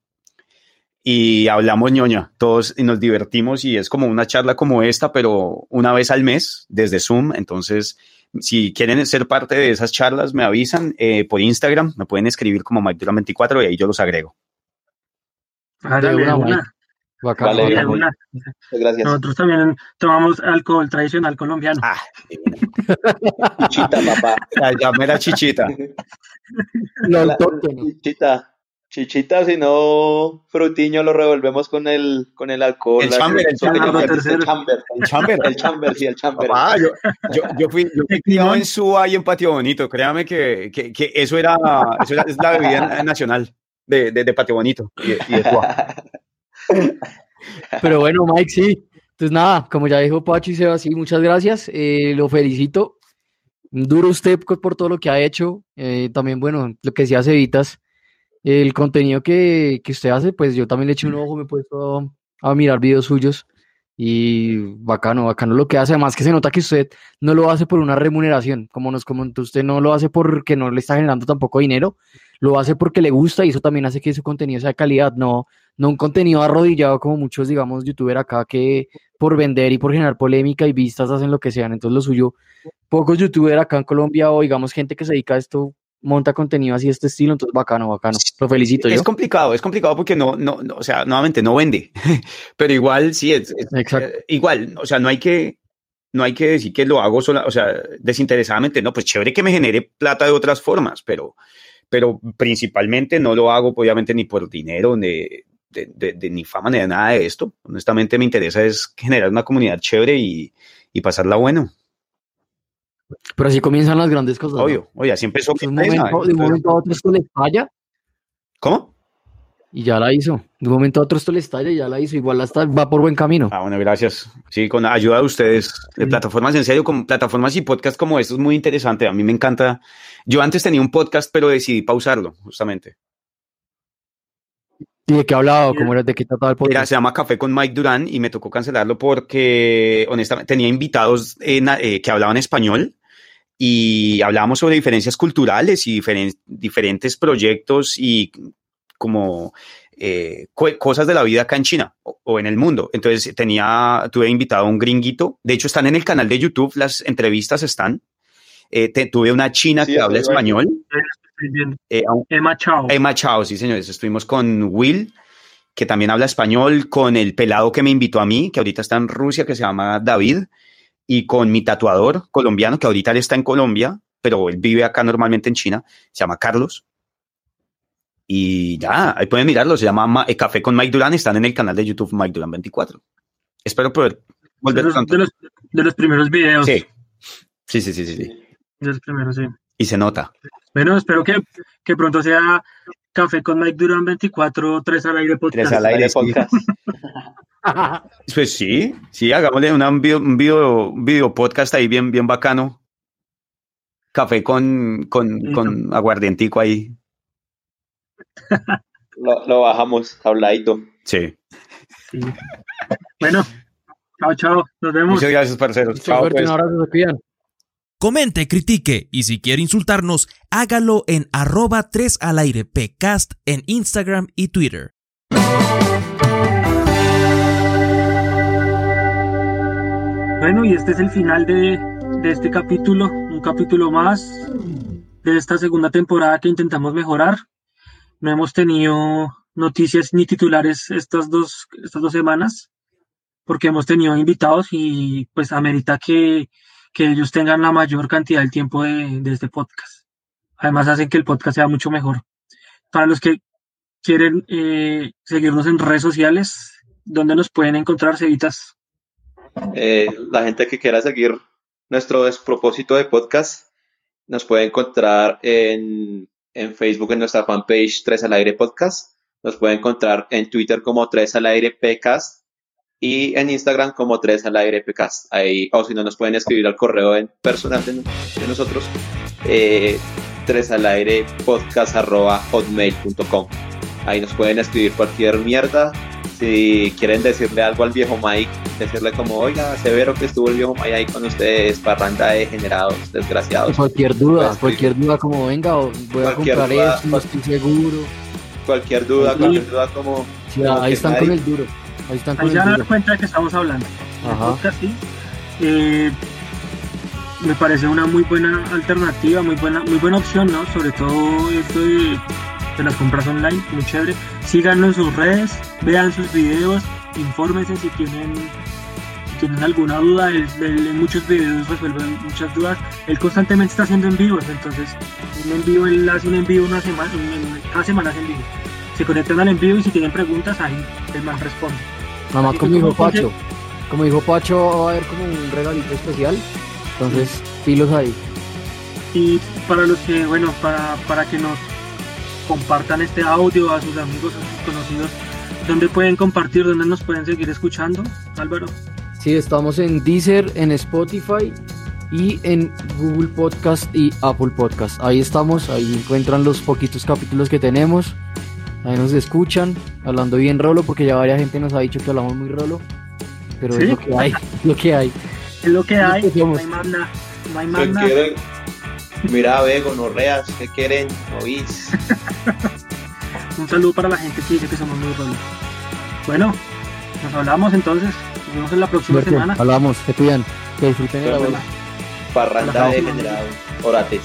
y hablamos ñoña, todos y nos divertimos y es como una charla como esta, pero una vez al mes desde Zoom, entonces si quieren ser parte de esas charlas, me avisan eh, por Instagram, me pueden escribir como Mike 24 y ahí yo los agrego. Una, una, Vale, una. Gracias. Nosotros también tomamos alcohol tradicional colombiano. Ah, Chichita, papá. la chichita. Lo La- autóctono. Chichita. Chichita, si no, frutiño lo revolvemos con el, con el alcohol. El chamber, el chamber, el chamber. El chamber. El chamber, sí, el chamber. Papá, yo, yo, yo fui, yo fui criado en Suba y en Patio Bonito. Créame que, que, que eso era, eso era es la bebida nacional de, de, de Patio Bonito y, de- y de Suba. Pero bueno, Mike, sí. Entonces nada, como ya dijo Pacho y Seba, sí, muchas gracias. eh, lo felicito. Duro usted por todo lo que ha hecho. eh, también, bueno, lo que decía Cevitas, el contenido que, que usted hace, pues yo también le eché un ojo, me he puesto a, a mirar videos suyos. Y bacano, bacano lo que hace. Además que se nota que usted no lo hace por una remuneración, como nos comentó usted, no lo hace porque no le está generando tampoco dinero, lo hace porque le gusta y eso también hace que su contenido sea de calidad, no, no un contenido arrodillado como muchos, digamos, youtubers acá que por vender y por generar polémica y vistas hacen lo que sean. Entonces lo suyo, pocos youtubers acá en Colombia o digamos gente que se dedica a esto monta contenido así de este estilo, entonces bacano, bacano. Lo felicito Es yo. complicado, es complicado porque no, no, no, o sea, nuevamente no vende, pero igual sí es, es- Exacto. eh, igual, o sea, no hay que, no hay que decir que lo hago sola, o sea, desinteresadamente, no, pues chévere que me genere plata de otras formas, pero, pero principalmente no lo hago obviamente ni por dinero, ni, de, de- de- ni fama, ni de nada de esto. Honestamente me interesa es generar una comunidad chévere y, y pasarla bueno. Pero así comienzan las grandes cosas. ¿no? Obvio, oye, así empezó. De un momento, de un momento a otro esto le falla ¿Cómo? y ya la hizo. De un momento a otro esto le estalla y ya la hizo. Igual hasta va por buen camino. Ah, bueno, gracias. Sí, con la ayuda de ustedes, de plataformas, en serio, con plataformas y podcast como estos es muy interesante. A mí me encanta. Yo antes tenía un podcast, pero decidí pausarlo, justamente. ¿Y de qué hablaba? ¿Cómo era? ¿De qué trataba el Era, podcast? se llama Café con Mike Durán y me tocó cancelarlo porque, honestamente, tenía invitados en- eh, que hablaban español y hablábamos sobre diferencias culturales y diferen- diferentes proyectos y como eh, co- cosas de la vida acá en China o, o en el mundo. Entonces tenía, tuve invitado a un gringuito. De hecho, están en el canal de YouTube, las entrevistas están. Eh, te- tuve una china Sí, que habla español. Eh, Emma Chao. Emma Chao, sí, señores. Estuvimos con Will, que también habla español, con el pelado que me invitó a mí, que ahorita está en Rusia, que se llama David, y con mi tatuador colombiano, que ahorita él está en Colombia, pero él vive acá normalmente en China, se llama Carlos. Y ya, ahí pueden mirarlo, se llama Ma- eh, Café con Mike Durán, están en el canal de YouTube Mike Durán 24. Espero poder de, volver los, pronto. de, los, de los primeros videos. Sí. Sí, sí, sí, sí, sí. De los primeros, sí. Y se nota. Bueno, espero que, que pronto sea Café con Mike Durán 24, 3 al aire podcast. Tres al aire, Aire podcast. Pues sí, sí, hagámosle una- un video, un video, un video podcast ahí bien, bien bacano. Café con, con, con aguardientico ahí. Lo, lo bajamos, habladito. Sí. Sí. Bueno, chao, chao. Nos vemos. Muchas gracias, parceros. Listo, Chao, suerte, pues. un abrazo, se cuidan. Comente, critique y si quiere insultarnos, hágalo en arroba 3 al aire pcast en Instagram y Twitter. Bueno, y este es el final de, de este capítulo, un capítulo más de esta segunda temporada que intentamos mejorar. No hemos tenido noticias ni titulares estas dos, estas dos semanas, porque hemos tenido invitados y pues amerita que, que ellos tengan la mayor cantidad del tiempo de, de este podcast. Además hacen que el podcast sea mucho mejor. Para los que quieren eh, seguirnos en redes sociales, ¿dónde nos pueden encontrar, Cevitas? Eh, la gente que quiera seguir nuestro despropósito de podcast nos puede encontrar en, en Facebook en nuestra fanpage 3 al aire podcast. Nos puede encontrar en Twitter como 3 al aire pcast y en Instagram como 3 al aire pcast. Ahí, o si no, nos pueden escribir al correo en personal de, nosotros, eh, 3 al aire podcast arroba hotmail.com. Ahí nos pueden escribir cualquier mierda. Si quieren decirle algo al viejo Mike, decirle como, oiga, severo que estuvo el viejo Mike ahí con ustedes, parranda de generados, desgraciados. Cualquier duda, Pues, cualquier duda como venga, voy a comprar duda, eso, no estoy seguro. Cualquier duda, Sí. cualquier duda como... Sí, como ahí están nadie- con el duro. Ahí están Ahí con se van a el dar duro. cuenta de que estamos hablando. Ajá. podcast, sí. Eh, me parece una muy buena alternativa, muy buena, muy buena opción, ¿no? Sobre todo esto de, de las compras online, muy chévere. Síganlo en sus redes, vean sus videos, infórmense si tienen, si tienen alguna duda. Él, él en muchos videos resuelve muchas dudas. Él constantemente está haciendo envíos, entonces un envío, él hace un envío una semana, un- cada semana hace envío. Se conectan al envío y si tienen preguntas, ahí el man responde. Nada más Así como dijo Pacho. Como dijo Pacho, va a haber como un regalito especial. Entonces, pilos ahí. Y para los que, bueno, para, para que nos compartan este audio a sus amigos, a sus conocidos, ¿dónde pueden compartir? ¿Dónde nos pueden seguir escuchando, Álvaro? Sí, estamos en Deezer, en Spotify y en Google Podcast y Apple Podcast. Ahí estamos, ahí encuentran los poquitos capítulos que tenemos. Ahí nos escuchan, hablando bien rolo, porque ya varias gente nos ha dicho que hablamos muy rolo. Pero ¿Sí? es lo que hay, es lo que hay. Es lo que hay, no hay más nada. No hay más ¿Qué nada. Mira, ve, gonorreas, ¿qué quieren? ¿Oís? Un saludo para la gente que dice que somos muy rolos. Bueno, nos hablamos entonces. Nos vemos en la próxima Suerte, semana. Hablamos, que cuidan, que disfruten de la vemos. Parranda de Jaume. generados. Orates.